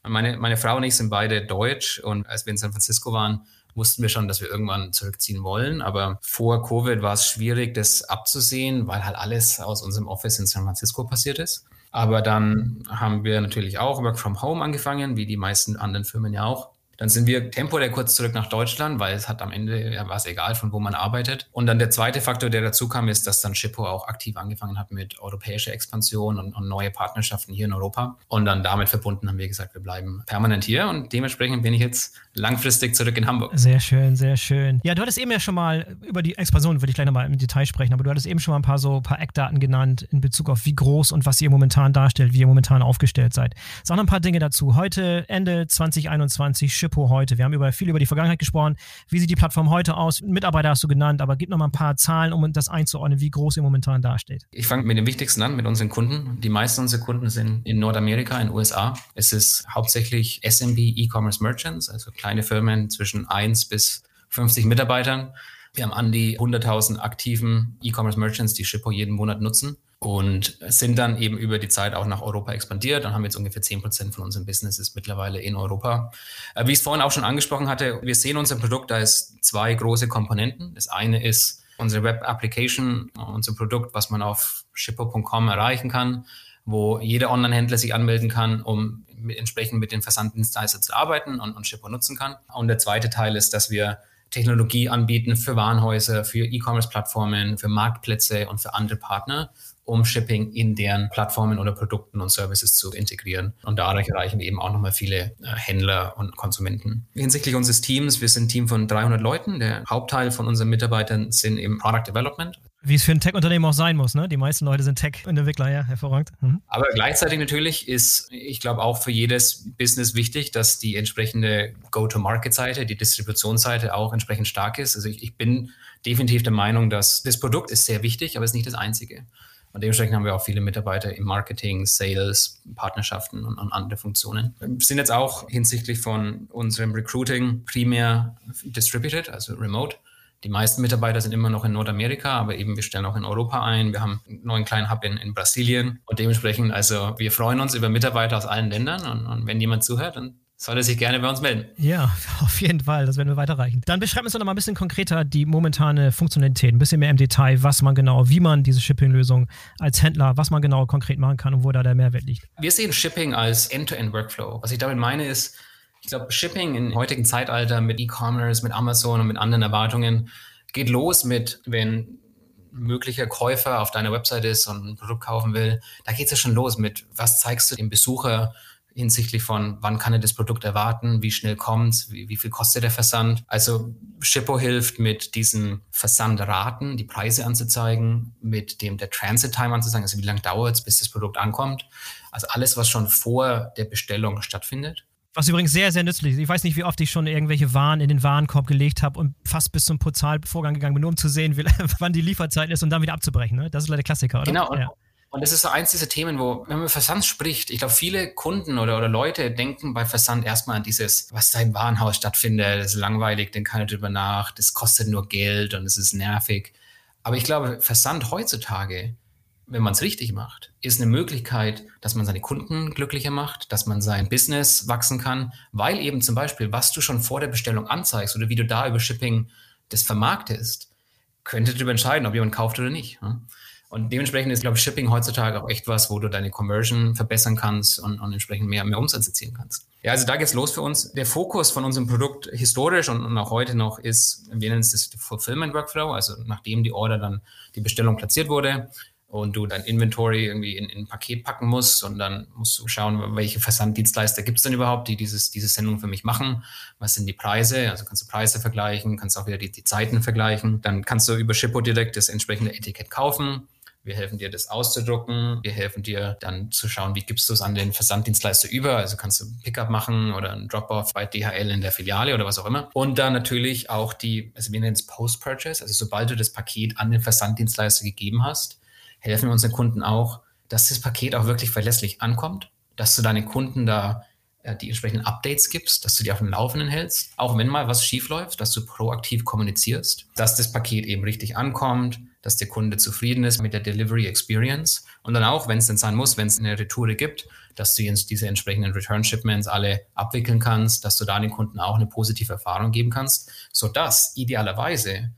meine, meine Frau und ich sind beide deutsch und als wir in San Francisco waren, wussten wir schon, dass wir irgendwann zurückziehen wollen. Aber vor Covid war es schwierig, das abzusehen, weil halt alles aus unserem Office in San Francisco passiert ist. Aber dann haben wir natürlich auch Work from Home angefangen, wie die meisten anderen Firmen ja auch. Dann sind wir temporär kurz zurück nach Deutschland, weil es hat am Ende, ja, war es egal, von wo man arbeitet. Und dann der zweite Faktor, der dazu kam, ist, dass dann Shippo auch aktiv angefangen hat mit europäischer Expansion und, und neue Partnerschaften hier in Europa. Und dann damit verbunden haben wir gesagt, wir bleiben permanent hier und dementsprechend bin ich jetzt langfristig zurück in Hamburg. Sehr schön, sehr schön. Ja, du hattest eben ja schon mal über die Expansion, würde ich gleich nochmal im Detail sprechen, aber du hattest eben schon mal ein paar so ein paar Eckdaten genannt in Bezug auf wie groß und was ihr momentan darstellt, wie ihr momentan aufgestellt seid. Sag noch ein paar Dinge dazu. Heute, Ende 2021, Shippo heute. Wir haben über viel über die Vergangenheit gesprochen. Wie sieht die Plattform heute aus? Mitarbeiter hast du genannt, aber gib noch mal ein paar Zahlen, um das einzuordnen, wie groß ihr momentan dasteht. Ich fange mit dem Wichtigsten an, mit unseren Kunden. Die meisten unserer Kunden sind in Nordamerika, in den USA. Es ist hauptsächlich SMB E-Commerce Merchants, also kleine Firmen zwischen 1 bis 50 Mitarbeitern. Wir haben an die 100.000 aktiven E-Commerce Merchants, die Shippo jeden Monat nutzen und sind dann eben über die Zeit auch nach Europa expandiert und haben jetzt ungefähr 10 Prozent von unserem Business ist mittlerweile in Europa. Äh, wie ich es vorhin auch schon angesprochen hatte, wir sehen unser Produkt, ist zwei große Komponenten. Das eine ist unsere Web Application, unser Produkt, was man auf shippo.com erreichen kann, wo jeder Online-Händler sich anmelden kann, um entsprechend mit den Versanddienstleistern zu arbeiten und, und Shippo nutzen kann. Und der zweite Teil ist, dass wir Technologie anbieten für Warenhäuser, für E-Commerce-Plattformen, für Marktplätze und für andere Partner, um Shipping in deren Plattformen oder Produkten und Services zu integrieren. Und dadurch erreichen wir eben auch nochmal viele äh, Händler und Konsumenten. Hinsichtlich unseres Teams, wir sind ein Team von 300 Leuten. Der Hauptteil von unseren Mitarbeitern sind im Product Development, wie es für ein Tech-Unternehmen auch sein muss, ne? Die meisten Leute sind Tech-Entwickler, ja, hervorragend. Mhm. Aber gleichzeitig natürlich ist, ich glaube, auch für jedes Business wichtig, dass die entsprechende Go-to-Market-Seite, die Distributionsseite auch entsprechend stark ist. Also ich, ich bin definitiv der Meinung, dass das Produkt ist sehr wichtig, aber es ist nicht das einzige. Und dementsprechend haben wir auch viele Mitarbeiter im Marketing, Sales, Partnerschaften und, und, andere Funktionen. Wir sind jetzt auch hinsichtlich von unserem Recruiting primär distributed, also remote. Die meisten Mitarbeiter sind immer noch in Nordamerika, aber eben wir stellen auch in Europa ein. Wir haben einen neuen kleinen Hub in, in Brasilien und dementsprechend, also wir freuen uns über Mitarbeiter aus allen Ländern und, und wenn jemand zuhört, dann soll er sich gerne bei uns melden. Ja, *laughs* auf jeden Fall, das werden wir weiterreichen. Dann beschreib uns doch noch mal ein bisschen konkreter die momentane Funktionalität, ein bisschen mehr im Detail, was man genau, wie man diese Shipping-Lösung als Händler, was man genau konkret machen kann und wo da der Mehrwert liegt. Wir sehen Shipping als End-to-End-Workflow. Was ich damit meine ist, ich glaube, Shipping im heutigen Zeitalter mit E-Commerce, mit Amazon und mit anderen Erwartungen geht los mit, wenn möglicher Käufer auf deiner Website ist und ein Produkt kaufen will, da geht es ja schon los mit, was zeigst du dem Besucher hinsichtlich von, wann kann er das Produkt erwarten, wie schnell kommt es, wie, wie, viel kostet der Versand. Also Shippo hilft mit diesen Versandraten, die Preise anzuzeigen, mit dem der Transit Time anzuzeigen, also wie lange dauert es, bis das Produkt ankommt. Also alles, was schon vor der Bestellung stattfindet. Was übrigens sehr, sehr nützlich ist. Ich weiß nicht, wie oft ich schon irgendwelche Waren in den Warenkorb gelegt habe und fast bis zum Portalvorgang gegangen bin, nur um zu sehen, wie, *laughs* wann die Lieferzeit ist und dann wieder abzubrechen. Ne? Das ist leider Klassiker, oder? Genau. Und, ja. und das ist so eins dieser Themen, wo, wenn man Versand spricht, ich glaube, viele Kunden oder, oder Leute denken bei Versand erstmal an dieses, was da im Warenhaus stattfindet, das ist langweilig, den kann ich drüber nach, das kostet nur Geld und es ist nervig. Aber ich glaube, Versand heutzutage wenn man es richtig macht, ist eine Möglichkeit, dass man seine Kunden glücklicher macht, dass man sein Business wachsen kann, weil eben zum Beispiel, was du schon vor der Bestellung anzeigst oder wie du da über Shipping das vermarktest, könnte darüber entscheiden, ob jemand kauft oder nicht. Und dementsprechend ist, glaube ich, Shipping heutzutage auch echt was, wo du deine Conversion verbessern kannst und, und entsprechend mehr, mehr Umsatz erzielen kannst. Ja, also da geht's los für uns. Der Fokus von unserem Produkt historisch und, und auch heute noch ist, wir nennen es das Fulfillment Workflow, also nachdem die Order dann die Bestellung platziert wurde, und du dein Inventory irgendwie in, in ein Paket packen musst und dann musst du schauen, welche Versanddienstleister gibt es denn überhaupt, die dieses, diese Sendung für mich machen. Was sind die Preise? Also kannst du Preise vergleichen, kannst auch wieder die, die Zeiten vergleichen. Dann kannst du über Shippo direkt das entsprechende Etikett kaufen. Wir helfen dir, das auszudrucken. Wir helfen dir dann zu schauen, wie gibst du es an den Versanddienstleister über. Also kannst du Pickup machen oder ein Drop-off bei DHL in der Filiale oder was auch immer. Und dann natürlich auch die, also wir nennen es Post-Purchase. Also sobald du das Paket an den Versanddienstleister gegeben hast, helfen wir unseren Kunden auch, dass das Paket auch wirklich verlässlich ankommt, dass du deinen Kunden da äh, die entsprechenden Updates gibst, dass du die auf dem Laufenden hältst, auch wenn mal was schief läuft, dass du proaktiv kommunizierst, dass das Paket eben richtig ankommt, dass der Kunde zufrieden ist mit der Delivery Experience und dann auch, wenn es denn sein muss, wenn es eine Retoure gibt, dass du diese entsprechenden Return Shipments alle abwickeln kannst, dass du da den Kunden auch eine positive Erfahrung geben kannst, sodass idealerweise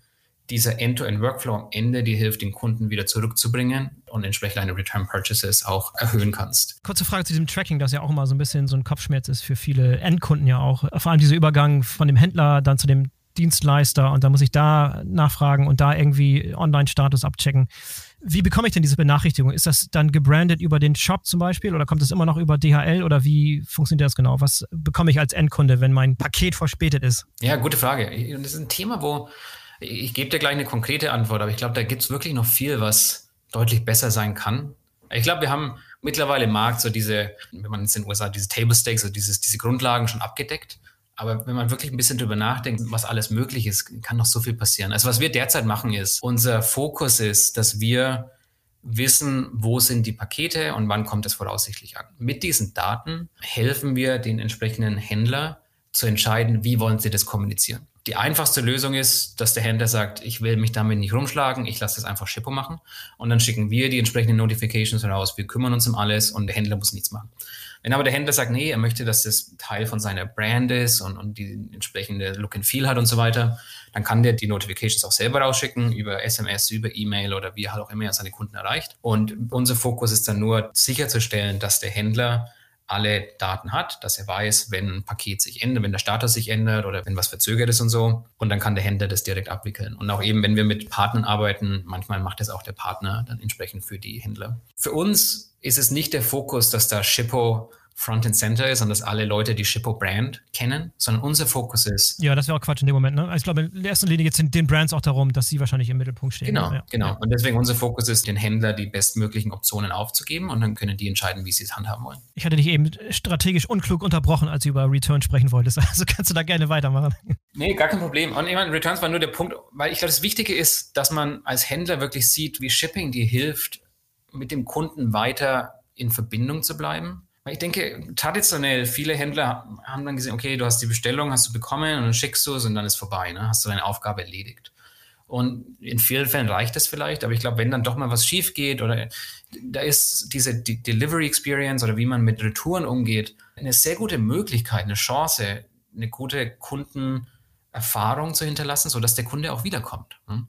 dieser End-to-End-Workflow am Ende dir hilft, den Kunden wieder zurückzubringen und entsprechend deine Return Purchases auch erhöhen kannst. Kurze Frage zu diesem Tracking, das ja auch immer so ein bisschen so ein Kopfschmerz ist für viele Endkunden ja auch. Vor allem dieser Übergang von dem Händler dann zu dem Dienstleister und da muss ich da nachfragen und da irgendwie Online-Status abchecken. Wie bekomme ich denn diese Benachrichtigung? Ist das dann gebrandet über den Shop zum Beispiel oder kommt das immer noch über DHL oder wie funktioniert das genau? Was bekomme ich als Endkunde, wenn mein Paket verspätet ist? Ja, gute Frage. Und das ist ein Thema, wo ich gebe dir gleich eine konkrete Antwort, aber ich glaube, da gibt es wirklich noch viel, was deutlich besser sein kann. Ich glaube, wir haben mittlerweile im Markt so diese, wenn man jetzt in den USA diese Table Stakes, also dieses, diese Grundlagen schon abgedeckt. Aber wenn man wirklich ein bisschen drüber nachdenkt, was alles möglich ist, kann noch so viel passieren. Also was wir derzeit machen ist, unser Fokus ist, dass wir wissen, wo sind die Pakete und wann kommt es voraussichtlich an. Mit diesen Daten helfen wir den entsprechenden Händler zu entscheiden, wie wollen sie das kommunizieren. Die einfachste Lösung ist, dass der Händler sagt, ich will mich damit nicht rumschlagen, ich lasse das einfach Shippo machen und dann schicken wir die entsprechenden Notifications heraus, wir kümmern uns um alles und der Händler muss nichts machen. Wenn aber der Händler sagt, nee, er möchte, dass das Teil von seiner Brand ist und, und die entsprechende Look and Feel hat und so weiter, dann kann der die Notifications auch selber rausschicken über SMS, über E-Mail oder wie halt auch immer er seine Kunden erreicht. Und unser Fokus ist dann nur sicherzustellen, dass der Händler alle Daten hat, dass er weiß, wenn ein Paket sich ändert, wenn der Status sich ändert oder wenn was verzögert ist und so. Und dann kann der Händler das direkt abwickeln. Und auch eben, wenn wir mit Partnern arbeiten, manchmal macht das auch der Partner dann entsprechend für die Händler. Für uns ist es nicht der Fokus, dass da Shippo Front and Center ist und dass alle Leute die Shippo Brand kennen, sondern unser Fokus ist. Ja, das wäre auch Quatsch in dem Moment. Ne? Also ich glaube, in erster Linie geht es den Brands auch darum, dass sie wahrscheinlich im Mittelpunkt stehen. Genau, ja. genau. Und deswegen unser Fokus ist, den Händler die bestmöglichen Optionen aufzugeben und dann können die entscheiden, wie sie es handhaben wollen. Ich hatte dich eben strategisch unklug unterbrochen, als du über Return sprechen wolltest. *laughs* Also kannst du da gerne weitermachen. Nee, gar kein Problem. Und ich meine, Returns war nur der Punkt, weil ich glaube, das Wichtige ist, dass man als Händler wirklich sieht, wie Shipping dir hilft, mit dem Kunden weiter in Verbindung zu bleiben ich denke, traditionell, viele Händler haben dann gesehen, okay, du hast die Bestellung, hast du bekommen und dann schickst du es und dann ist vorbei, ne? hast du deine Aufgabe erledigt. Und in vielen Fällen reicht das vielleicht, aber ich glaube, wenn dann doch mal was schief geht oder da ist diese die Delivery Experience oder wie man mit Retouren umgeht, eine sehr gute Möglichkeit, eine Chance, eine gute Kundenerfahrung zu hinterlassen, sodass der Kunde auch wiederkommt. Ne?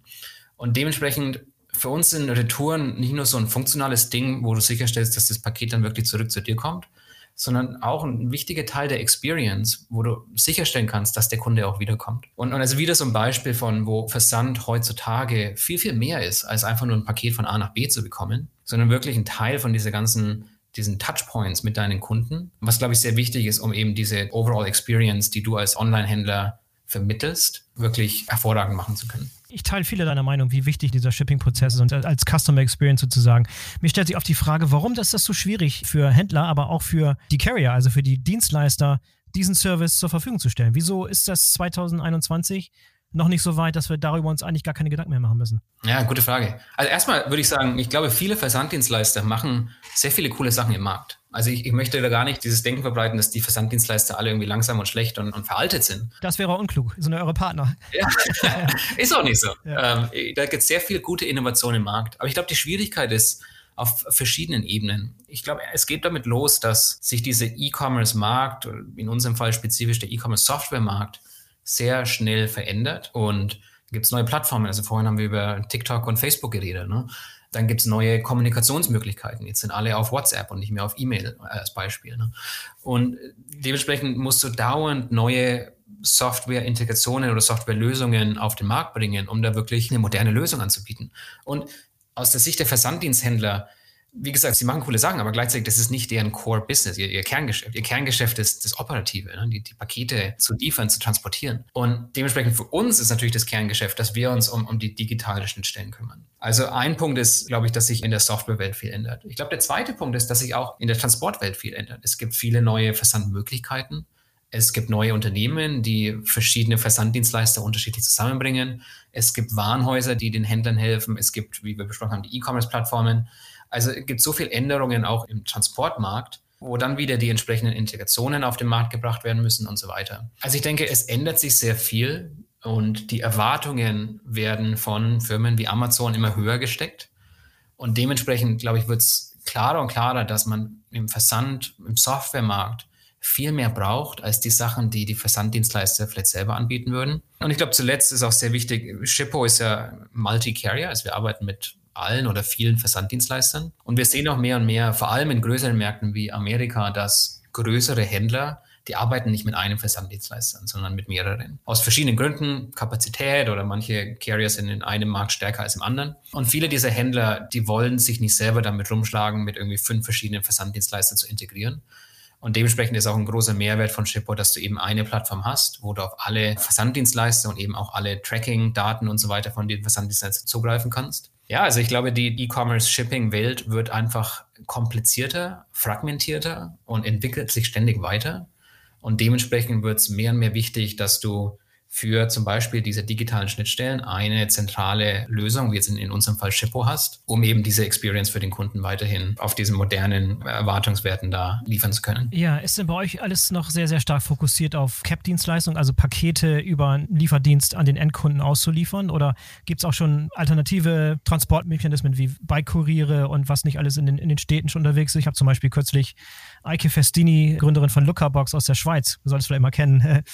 Und dementsprechend für uns sind Retouren nicht nur so ein funktionales Ding, wo du sicherstellst, dass das Paket dann wirklich zurück zu dir kommt, sondern auch ein wichtiger Teil der Experience, wo du sicherstellen kannst, dass der Kunde auch wiederkommt. Und, und also wieder so ein Beispiel von, wo Versand heutzutage viel, viel mehr ist, als einfach nur ein Paket von A nach B zu bekommen, sondern wirklich ein Teil von dieser ganzen diesen Touchpoints mit deinen Kunden, was glaube ich sehr wichtig ist, um eben diese Overall Experience, die du als Online-Händler vermittelst, wirklich hervorragend machen zu können ich teile viele deiner Meinung, wie wichtig dieser Shipping-Prozess ist und als Customer Experience sozusagen. Mir stellt sich oft die Frage, warum ist das so schwierig für Händler, aber auch für die Carrier, also für die Dienstleister, diesen Service zur Verfügung zu stellen? Wieso ist das 2021 noch nicht so weit, dass wir darüber uns eigentlich gar keine Gedanken mehr machen müssen? Ja, gute Frage. Also erstmal würde ich sagen, ich glaube, viele Versanddienstleister machen sehr viele coole Sachen im Markt. Also ich, ich, möchte da gar nicht dieses Denken verbreiten, dass die Versanddienstleister alle irgendwie langsam und schlecht und, und veraltet sind. Das wäre unklug, sind ja eure Partner. Ja, *laughs* ist auch nicht so. Ja. Ähm, da gibt es sehr viel gute Innovation im Markt. Aber ich glaube, die Schwierigkeit ist auf verschiedenen Ebenen. Ich glaube, es geht damit los, dass sich dieser E-Commerce-Markt, in unserem Fall spezifisch der E-Commerce-Software-Markt, sehr schnell verändert und gibt es neue Plattformen. Also vorhin haben wir über TikTok und Facebook geredet. Ne? Dann gibt es neue Kommunikationsmöglichkeiten. Jetzt sind alle auf WhatsApp und nicht mehr auf E-Mail äh, als Beispiel. Ne? Und dementsprechend musst du dauernd neue Software-Integrationen oder Softwarelösungen auf den Markt bringen, um da wirklich eine moderne Lösung anzubieten. Und aus der Sicht der Versanddiensthändler wie gesagt, sie machen coole Sachen, aber gleichzeitig, das ist nicht deren Core-Business, ihr, ihr, Kerngeschäft. Ihr Kerngeschäft ist das Operative, ne? die, die, Pakete zu liefern, zu transportieren. Und dementsprechend für uns ist natürlich das Kerngeschäft, dass wir uns um, um die digitalen Schnittstellen kümmern. Also ein Punkt ist, glaube ich, dass sich in der Softwarewelt viel ändert. Ich glaube, der zweite Punkt ist, dass sich auch in der Transportwelt viel ändert. Es gibt viele neue Versandmöglichkeiten. Es gibt neue Unternehmen, die verschiedene Versanddienstleister unterschiedlich zusammenbringen. Es gibt Warenhäuser, die den Händlern helfen. Es gibt, wie wir besprochen haben, die E-Commerce-Plattformen. Also es gibt so viele Änderungen auch im Transportmarkt, wo dann wieder die entsprechenden Integrationen auf den Markt gebracht werden müssen und so weiter. Also ich denke, es ändert sich sehr viel und die Erwartungen werden von Firmen wie Amazon immer höher gesteckt. Und dementsprechend, glaube ich, wird es klarer und klarer, dass man im Versand, im Softwaremarkt viel mehr braucht als die Sachen, die die Versanddienstleister vielleicht selber anbieten würden. Und ich glaube, zuletzt ist auch sehr wichtig, Shippo ist ja Multi-Carrier, also wir arbeiten mit allen oder vielen Versanddienstleistern. Und wir sehen auch mehr und mehr, vor allem in größeren Märkten wie Amerika, dass größere Händler, die arbeiten nicht mit einem Versanddienstleister, sondern mit mehreren. Aus verschiedenen Gründen, Kapazität oder manche Carriers sind in einem Markt stärker als im anderen. Und viele dieser Händler, die wollen sich nicht selber damit rumschlagen, mit irgendwie fünf verschiedenen Versanddienstleistern zu integrieren. Und dementsprechend ist auch ein großer Mehrwert von Shippo, dass du eben eine Plattform hast, wo du auf alle Versanddienstleister und eben auch alle Tracking-Daten und so weiter von den Versanddienstleistern zugreifen kannst. Ja, also ich glaube, die E-Commerce-Shipping-Welt wird einfach komplizierter, fragmentierter und entwickelt sich ständig weiter. Und dementsprechend wird es mehr und mehr wichtig, dass du für zum Beispiel diese digitalen Schnittstellen eine zentrale Lösung, wie jetzt in, unserem Fall Shippo hast, um eben diese Experience für den Kunden weiterhin auf diesen modernen Erwartungswerten da liefern zu können. Ja, ist denn bei euch alles noch sehr, sehr stark fokussiert auf CAP-Dienstleistung, also Pakete über einen Lieferdienst an den Endkunden auszuliefern? Oder gibt es auch schon alternative Transportmechanismen wie Bike-Kuriere und was nicht alles in den, in den Städten schon unterwegs ist? Ich habe zum Beispiel kürzlich Eike Festini, Gründerin von Lookerbox aus der Schweiz, du solltest vielleicht mal kennen, *laughs*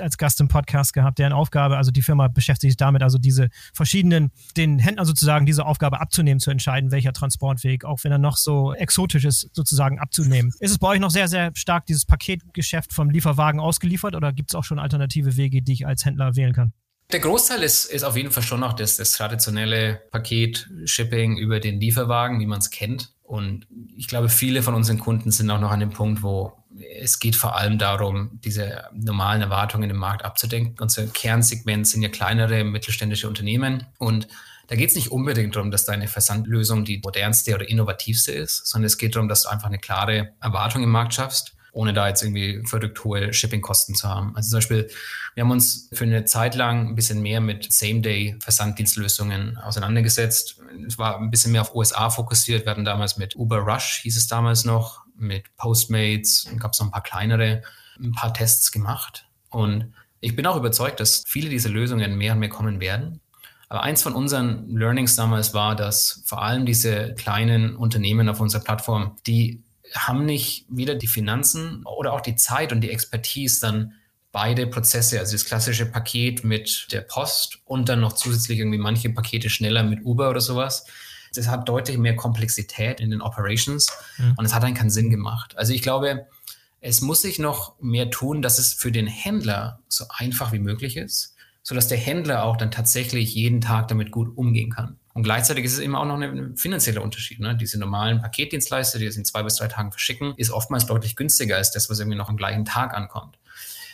als Gast im Podcast gehabt, deren Aufgabe, also die Firma beschäftigt sich damit, also diese verschiedenen, den Händlern sozusagen diese Aufgabe abzunehmen, zu entscheiden, welcher Transportweg, auch wenn er noch so exotisch ist, sozusagen abzunehmen. Ist es bei euch noch sehr, sehr stark dieses Paketgeschäft vom Lieferwagen ausgeliefert oder gibt es auch schon alternative Wege, die ich als Händler wählen kann? Der Großteil ist, ist auf jeden Fall schon noch das, das traditionelle Paket-Shipping über den Lieferwagen, wie man es kennt. Und ich glaube, viele von unseren Kunden sind auch noch an dem Punkt, wo es geht vor allem darum, diese normalen Erwartungen im Markt abzudenken. Unser Kernsegment sind ja kleinere mittelständische Unternehmen und da geht es nicht unbedingt darum, dass deine Versandlösung die modernste oder innovativste ist, sondern es geht darum, dass du einfach eine klare Erwartung im Markt schaffst ohne da jetzt irgendwie verrückt hohe Shippingkosten zu haben. Also zum Beispiel, wir haben uns für eine Zeit lang ein bisschen mehr mit Same-Day-Versanddienstlösungen auseinandergesetzt. Es war ein bisschen mehr auf USA fokussiert. Wir hatten damals mit Uber Rush, hieß es damals noch, mit Postmates, gab es noch ein paar kleinere, ein paar Tests gemacht. Und ich bin auch überzeugt, dass viele dieser Lösungen mehr und mehr kommen werden. Aber eins von unseren Learnings damals war, dass vor allem diese kleinen Unternehmen auf unserer Plattform, die haben nicht weder die Finanzen oder auch die Zeit und die Expertise, dann beide Prozesse, also das klassische Paket mit der Post und dann noch zusätzlich irgendwie manche Pakete schneller mit Uber oder sowas. Das hat deutlich mehr Komplexität in den Operations mhm. und es hat dann keinen Sinn gemacht. Also ich glaube, es muss sich noch mehr tun, dass es für den Händler so einfach wie möglich ist, sodass der Händler auch dann tatsächlich jeden Tag damit gut umgehen kann. Und gleichzeitig ist es immer auch noch ein finanzieller Unterschied. Ne? Diese normalen Paketdienstleister, die es in zwei bis drei Tagen verschicken, ist oftmals deutlich günstiger als das, was irgendwie noch am gleichen Tag ankommt.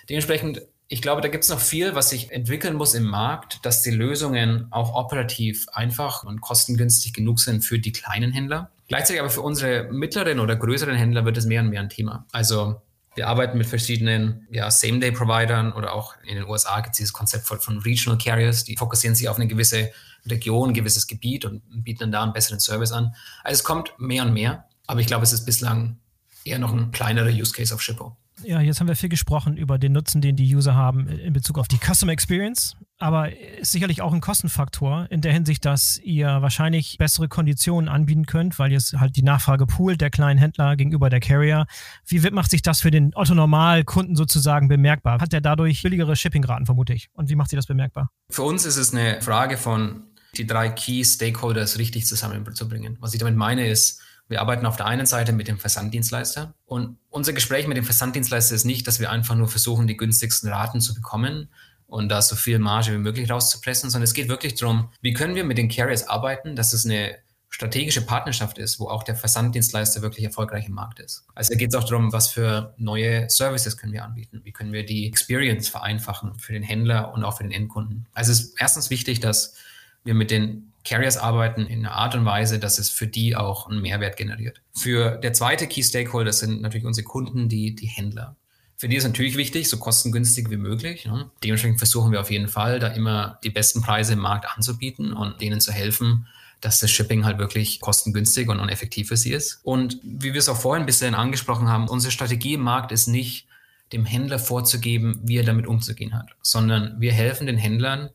Dementsprechend, ich glaube, da gibt es noch viel, was sich entwickeln muss im Markt, dass die Lösungen auch operativ einfach und kostengünstig genug sind für die kleinen Händler. Gleichzeitig aber für unsere mittleren oder größeren Händler wird es mehr und mehr ein Thema. Also wir arbeiten mit verschiedenen ja, Same-Day-Providern oder auch in den USA gibt es dieses Konzept von, von Regional Carriers, die fokussieren sich auf eine gewisse Region, ein gewisses Gebiet und bieten dann da einen besseren Service an. Also es kommt mehr und mehr, aber ich glaube, es ist bislang eher noch ein kleinerer Use Case auf Shippo. Ja, jetzt haben wir viel gesprochen über den Nutzen, den die User haben in Bezug auf die Customer Experience, aber ist sicherlich auch ein Kostenfaktor in der Hinsicht, dass ihr wahrscheinlich bessere Konditionen anbieten könnt, weil ihr halt die Nachfrage poolt der kleinen Händler gegenüber der Carrier. Wie macht sich das für den Otto-Normal-Kunden sozusagen bemerkbar? Hat der dadurch billigere Shippingraten vermutlich? Und wie macht sie das bemerkbar? Für uns ist es eine Frage von die drei Key Stakeholders richtig zusammenzubringen. Was ich damit meine ist, wir arbeiten auf der einen Seite mit dem Versanddienstleister und unser Gespräch mit dem Versanddienstleister ist nicht, dass wir einfach nur versuchen, die günstigsten Raten zu bekommen und da so viel Marge wie möglich rauszupressen, sondern es geht wirklich darum, wie können wir mit den Carriers arbeiten, dass es eine strategische Partnerschaft ist, wo auch der Versanddienstleister wirklich erfolgreich im Markt ist. Also da geht es auch darum, was für neue Services können wir anbieten, wie können wir die Experience vereinfachen für den Händler und auch für den Endkunden. Also es ist erstens wichtig, dass wir mit den Carriers arbeiten in einer Art und Weise, dass es für die auch einen Mehrwert generiert. Für der zweite Key Stakeholder sind natürlich unsere Kunden, die, die Händler. Für die ist natürlich wichtig, so kostengünstig wie möglich. Ne? Dementsprechend versuchen wir auf jeden Fall, da immer die besten Preise im Markt anzubieten und denen zu helfen, dass das Shipping halt wirklich kostengünstig und, effektiv für sie ist. Und wie wir es auch vorhin ein bisschen angesprochen haben, unsere Strategie im Markt ist nicht, dem Händler vorzugeben, wie er damit umzugehen hat, sondern wir helfen den Händlern,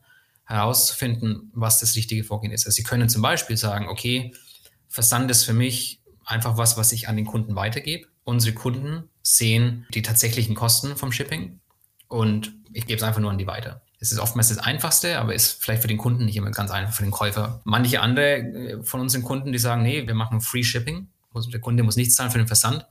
herauszufinden, was das richtige Vorgehen ist. Also Sie können zum Beispiel sagen, okay, Versand ist für mich einfach was, was ich an den Kunden weitergebe. Unsere Kunden sehen die tatsächlichen Kosten vom Shipping und ich gebe es einfach nur an die weiter. Es ist oftmals das Einfachste, aber ist vielleicht für den Kunden nicht immer ganz einfach, für den Käufer. Manche andere äh, von unseren Kunden, die sagen, nee, wir machen Free Shipping. Der Kunde muss nichts zahlen für den Versand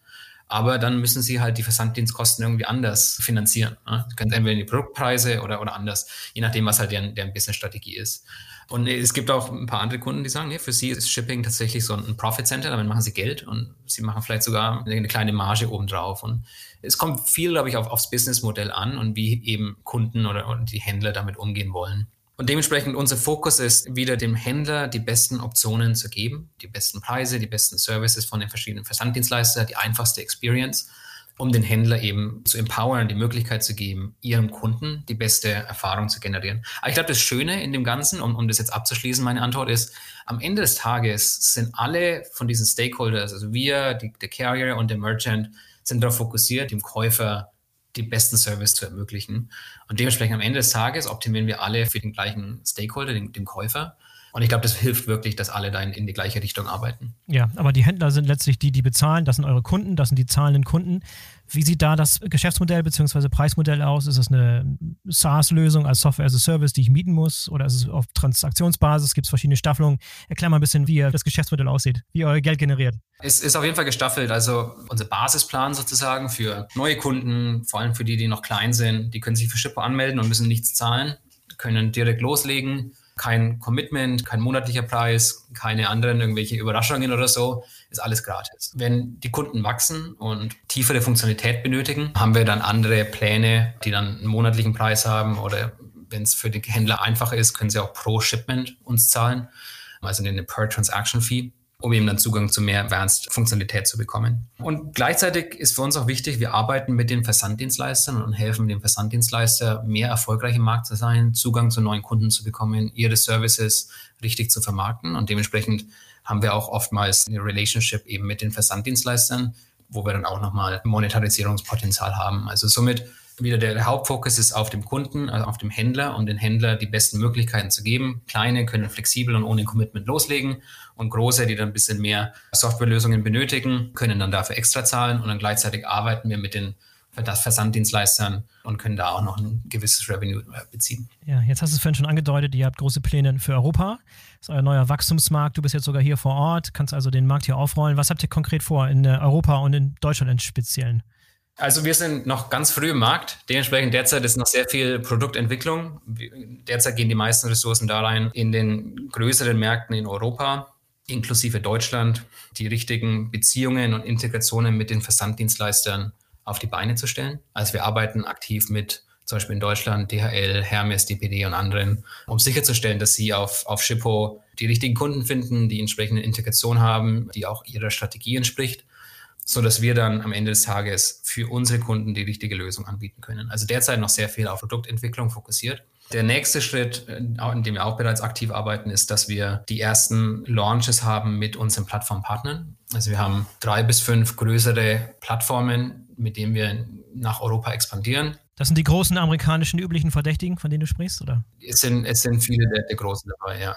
aber dann müssen sie halt die Versanddienstkosten irgendwie anders finanzieren. Ne? Sie können entweder in die Produktpreise oder, oder anders, je nachdem, was halt deren, deren Business-Strategie ist. Und es gibt auch ein paar andere Kunden, die sagen, nee, für sie ist Shipping tatsächlich so ein Profit Center, damit machen sie Geld und sie machen vielleicht sogar eine kleine Marge obendrauf. Und es kommt viel, glaube ich, auf, aufs Businessmodell an und wie eben Kunden oder, oder die Händler damit umgehen wollen. Und dementsprechend unser Fokus ist, wieder dem Händler die besten Optionen zu geben, die besten Preise, die besten Services von den verschiedenen Versanddienstleistern, die einfachste Experience, um den Händler eben zu empowern, die Möglichkeit zu geben, ihrem Kunden die beste Erfahrung zu generieren. Aber ich glaube, das Schöne in dem Ganzen, um, um das jetzt abzuschließen, meine Antwort ist, am Ende des Tages sind alle von diesen Stakeholders, also wir, die, der Carrier und der Merchant, sind darauf fokussiert, dem Käufer den besten Service zu ermöglichen. Und dementsprechend am Ende des Tages optimieren wir alle für den gleichen Stakeholder, den, den Käufer. Und ich glaube, das hilft wirklich, dass alle da in, in, die gleiche Richtung arbeiten. Ja, aber die Händler sind letztlich die, die bezahlen. Das sind eure Kunden, das sind die zahlenden Kunden. Wie sieht da das Geschäftsmodell bzw. Preismodell aus? Ist es eine SaaS-Lösung als Software as a Service, die ich mieten muss? Oder ist es auf Transaktionsbasis? Gibt es verschiedene Staffelungen? Erklär mal ein bisschen, wie das Geschäftsmodell aussieht, wie ihr euer Geld generiert. Es ist auf jeden Fall gestaffelt. Also unser Basisplan sozusagen für neue Kunden, vor allem für die, die noch klein sind, die können sich für Shippo anmelden und müssen nichts zahlen, können direkt loslegen kein Commitment, kein monatlicher Preis, keine anderen irgendwelche Überraschungen oder so, ist alles gratis. Wenn die Kunden wachsen und tiefere Funktionalität benötigen, haben wir dann andere Pläne, die dann einen monatlichen Preis haben oder wenn es für die Händler einfacher ist, können sie auch pro Shipment uns zahlen, also eine Per Transaction Fee um eben dann Zugang zu mehr Advanced Funktionalität zu bekommen. Und gleichzeitig ist für uns auch wichtig, wir arbeiten mit den Versanddienstleistern und helfen dem Versanddienstleister, mehr erfolgreich im Markt zu sein, Zugang zu neuen Kunden zu bekommen, ihre Services richtig zu vermarkten. Und dementsprechend haben wir auch oftmals eine Relationship eben mit den Versanddienstleistern, wo wir dann auch nochmal Monetarisierungspotenzial haben. Also somit wieder der Hauptfokus ist auf dem Kunden, also auf dem Händler und den Händler die besten Möglichkeiten zu geben. Kleine können flexibel und ohne Commitment loslegen und große, die dann ein bisschen mehr Softwarelösungen benötigen, können dann dafür extra zahlen und dann gleichzeitig arbeiten wir mit den Versanddienstleistern und können da auch noch ein gewisses Revenue äh, beziehen. Ja, jetzt hast du es vorhin schon angedeutet, ihr habt große Pläne für Europa. Das ist euer neuer Wachstumsmarkt. Du bist jetzt sogar hier vor Ort, kannst also den Markt hier aufrollen. Was habt ihr konkret vor in äh, Europa und in Deutschland im Speziellen? Also wir sind noch ganz früh im Markt. Dementsprechend derzeit ist noch sehr viel Produktentwicklung. Derzeit gehen die meisten Ressourcen da rein in den größeren Märkten in Europa, inklusive Deutschland, die richtigen Beziehungen und Integrationen mit den Versanddienstleistern auf die Beine zu stellen. Also wir arbeiten aktiv mit zum Beispiel in Deutschland DHL, Hermes, DPD und anderen, um sicherzustellen, dass sie auf, auf Shippo die richtigen Kunden finden, die entsprechende Integration haben, die auch ihrer Strategie entspricht so dass wir dann am Ende des Tages für unsere Kunden die richtige Lösung anbieten können. Also derzeit noch sehr viel auf Produktentwicklung fokussiert. Der nächste Schritt, äh, in dem wir auch bereits aktiv arbeiten, ist, dass wir die ersten Launches haben mit unseren Plattformpartnern. Also wir haben drei bis fünf größere Plattformen, mit denen wir nach Europa expandieren. Das sind die großen amerikanischen üblichen Verdächtigen, von denen du sprichst, oder? Es sind, es sind viele der, der großen dabei, ja.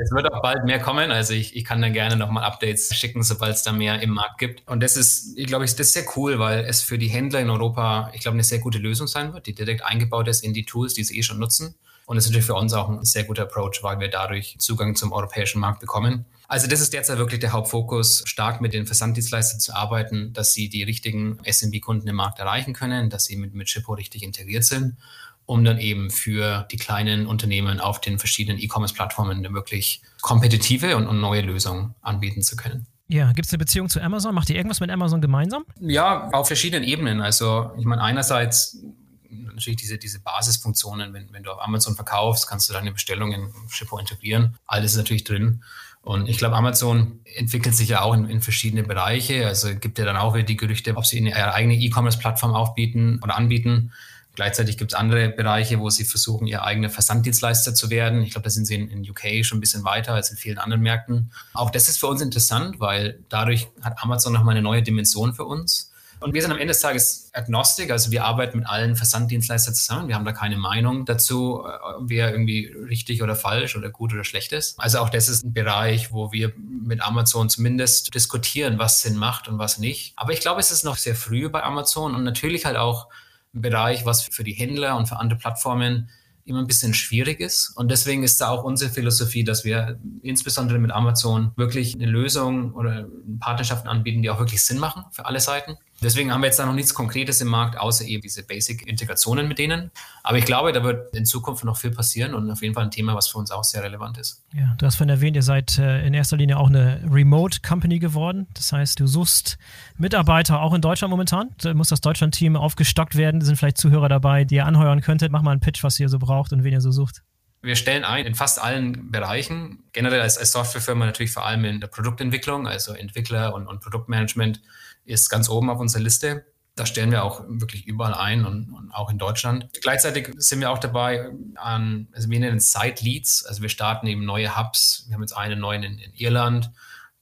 Es wird auch bald mehr kommen. Also ich, ich kann dann gerne nochmal Updates schicken, sobald es da mehr im Markt gibt. Und das ist, ich glaube, das ist sehr cool, weil es für die Händler in Europa, ich glaube, eine sehr gute Lösung sein wird, die direkt eingebaut ist in die Tools, die sie eh schon nutzen. Und es ist natürlich für uns auch ein sehr guter Approach, weil wir dadurch Zugang zum europäischen Markt bekommen. Also das ist derzeit wirklich der Hauptfokus, stark mit den Versanddienstleistern zu arbeiten, dass sie die richtigen SMB-Kunden im Markt erreichen können, dass sie mit, mit Shippo richtig integriert sind um dann eben für die kleinen Unternehmen auf den verschiedenen E-Commerce-Plattformen eine wirklich kompetitive und, und neue Lösung anbieten zu können. Ja, gibt es eine Beziehung zu Amazon? Macht ihr irgendwas mit Amazon gemeinsam? Ja, auf verschiedenen Ebenen. Also ich meine, einerseits natürlich diese, diese Basisfunktionen, wenn, wenn du auf Amazon verkaufst, kannst du deine Bestellungen in Shippo integrieren. Alles ist natürlich drin. Und ich glaube, Amazon entwickelt sich ja auch in, in, verschiedene Bereiche. Also gibt ja dann auch wieder die Gerüchte, ob sie ihre eigene E-Commerce-Plattform aufbieten oder anbieten. Gleichzeitig gibt es andere Bereiche, wo sie versuchen, ihr eigener Versanddienstleister zu werden. Ich glaube, da sind sie in, in, UK schon ein bisschen weiter als in vielen anderen Märkten. Auch das ist für uns interessant, weil dadurch hat Amazon nochmal eine neue Dimension für uns. Und wir sind am Ende des Tages agnostik, also wir arbeiten mit allen Versanddienstleistern zusammen. Wir haben da keine Meinung dazu, äh, wer irgendwie richtig oder falsch oder gut oder schlecht ist. Also auch das ist ein Bereich, wo wir mit Amazon zumindest diskutieren, was Sinn macht und was nicht. Aber ich glaube, es ist noch sehr früh bei Amazon und natürlich halt auch Bereich, was für die Händler und für andere Plattformen immer ein bisschen schwierig ist. Und deswegen ist da auch unsere Philosophie, dass wir insbesondere mit Amazon wirklich eine Lösung oder Partnerschaften anbieten, die auch wirklich Sinn machen für alle Seiten. Deswegen haben wir jetzt da noch nichts Konkretes im Markt, außer eben diese Basic-Integrationen mit denen. Aber ich glaube, da wird in Zukunft noch viel passieren und auf jeden Fall ein Thema, was für uns auch sehr relevant ist. Ja, du hast vorhin erwähnt, ihr seid äh, in erster Linie auch eine Remote-Company geworden. Das heißt, du suchst Mitarbeiter auch in Deutschland momentan. Da muss das Deutschland-Team aufgestockt werden. Da sind vielleicht Zuhörer dabei, die ihr anheuern könntet. Mach mal einen Pitch, was ihr so braucht und wen ihr so sucht. Wir stellen ein in fast allen Bereichen. Generell als, als Softwarefirma natürlich vor allem in der Produktentwicklung, also Entwickler und, und Produktmanagement ist ganz oben auf unserer Liste. Da stellen wir auch wirklich überall ein und, und, auch in Deutschland. Gleichzeitig sind wir auch dabei an, also wir nennen es Site Leads. Also wir starten eben neue Hubs. Wir haben jetzt einen neuen in, in Irland,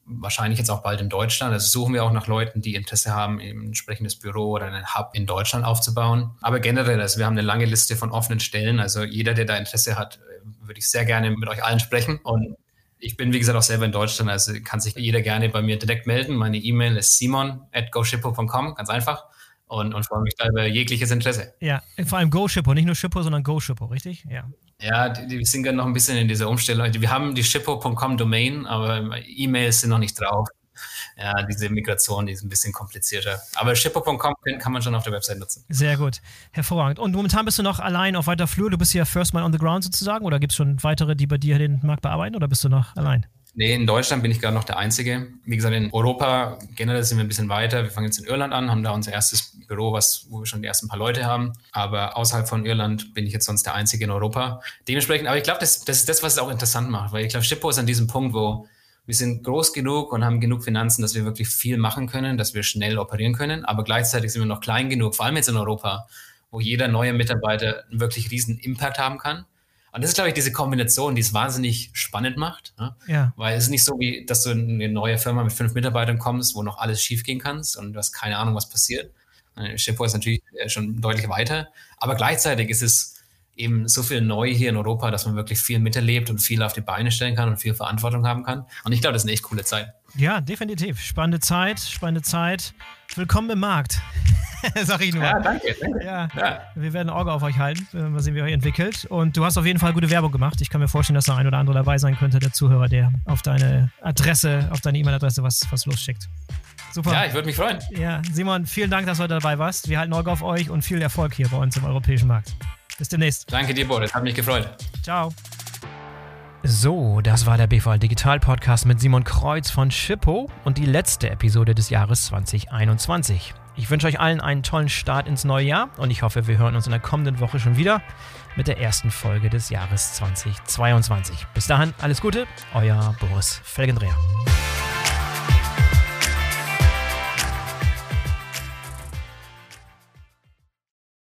wahrscheinlich jetzt auch bald in Deutschland. Also suchen wir auch nach Leuten, die Interesse haben, ein entsprechendes Büro oder einen Hub in Deutschland aufzubauen. Aber generell, also wir haben eine lange Liste von offenen Stellen. Also jeder, der da Interesse hat, äh, würde ich sehr gerne mit euch allen sprechen. Und ich bin, wie gesagt, auch selber in Deutschland, also kann sich jeder gerne bei mir direkt melden. Meine E-Mail ist simon at goshippo.com, ganz einfach. Und, und freue mich da über jegliches Interesse. Ja, vor allem GoShippo, nicht nur Shippo, sondern GoShippo, richtig? Ja. Ja, die, die sind gerade noch ein bisschen in dieser Umstellung. Wir haben die shippo.com Domain, aber E-Mails sind noch nicht drauf. Ja, diese Migration, die ist ein bisschen komplizierter. Aber shippo.com kann man schon auf der Website nutzen. Sehr gut, hervorragend. Und momentan bist du noch allein auf weiter Flur? Du bist ja First Man on the Ground sozusagen oder gibt es schon weitere, die bei dir den Markt bearbeiten oder bist du noch allein? Nee, in Deutschland bin ich gerade noch der Einzige. Wie gesagt, in Europa generell sind wir ein bisschen weiter. Wir fangen jetzt in Irland an, haben da unser erstes Büro, was, wo wir schon die ersten paar Leute haben. Aber außerhalb von Irland bin ich jetzt sonst der Einzige in Europa. Dementsprechend, aber ich glaube, das, das ist das, was es auch interessant macht, weil ich glaube, Shippo ist an diesem Punkt, wo wir sind groß genug und haben genug Finanzen, dass wir wirklich viel machen können, dass wir schnell operieren können. Aber gleichzeitig sind wir noch klein genug, vor allem jetzt in Europa, wo jeder neue Mitarbeiter einen wirklich riesen Impact haben kann. Und das ist, glaube ich, diese Kombination, die es wahnsinnig spannend macht. Ne? Ja. Weil es ist nicht so, wie dass du in eine neue Firma mit fünf Mitarbeitern kommst, wo noch alles schief gehen kannst und du hast keine Ahnung, was passiert. Shippo ist natürlich äh, schon deutlich weiter, aber gleichzeitig ist es eben so viel neu hier in Europa, dass man wirklich viel miterlebt und viel auf die Beine stellen kann und viel Verantwortung haben kann. Und ich glaube, das ist eine echt coole Zeit. Ja, definitiv. Spannende Zeit, spannende Zeit. Willkommen im Markt. *laughs* Sag ich nur. Ja, danke. danke. Ja, ja. Wir werden Auge auf euch halten, mal sehen, wie euch entwickelt. Und du hast auf jeden Fall gute Werbung gemacht. Ich kann mir vorstellen, dass da ein oder andere dabei sein könnte, der Zuhörer, der auf deine Adresse, auf deine E-Mail-Adresse was, was losschickt. Super. Ja, ich würde mich freuen. Ja, Simon, vielen Dank, dass du dabei warst. Wir halten Auge auf euch und viel Erfolg hier bei uns im europäischen Markt. Bis demnächst. Danke dir, Boris. Hat mich gefreut. Ciao. So, das war der BVL Digital Podcast mit Simon Kreuz von Schippo und die letzte Episode des Jahres 2021. Ich wünsche euch allen einen tollen Start ins neue Jahr und ich hoffe, wir hören uns in der kommenden Woche schon wieder mit der ersten Folge des Jahres 2022. Bis dahin, alles Gute, euer Boris Felgendreher.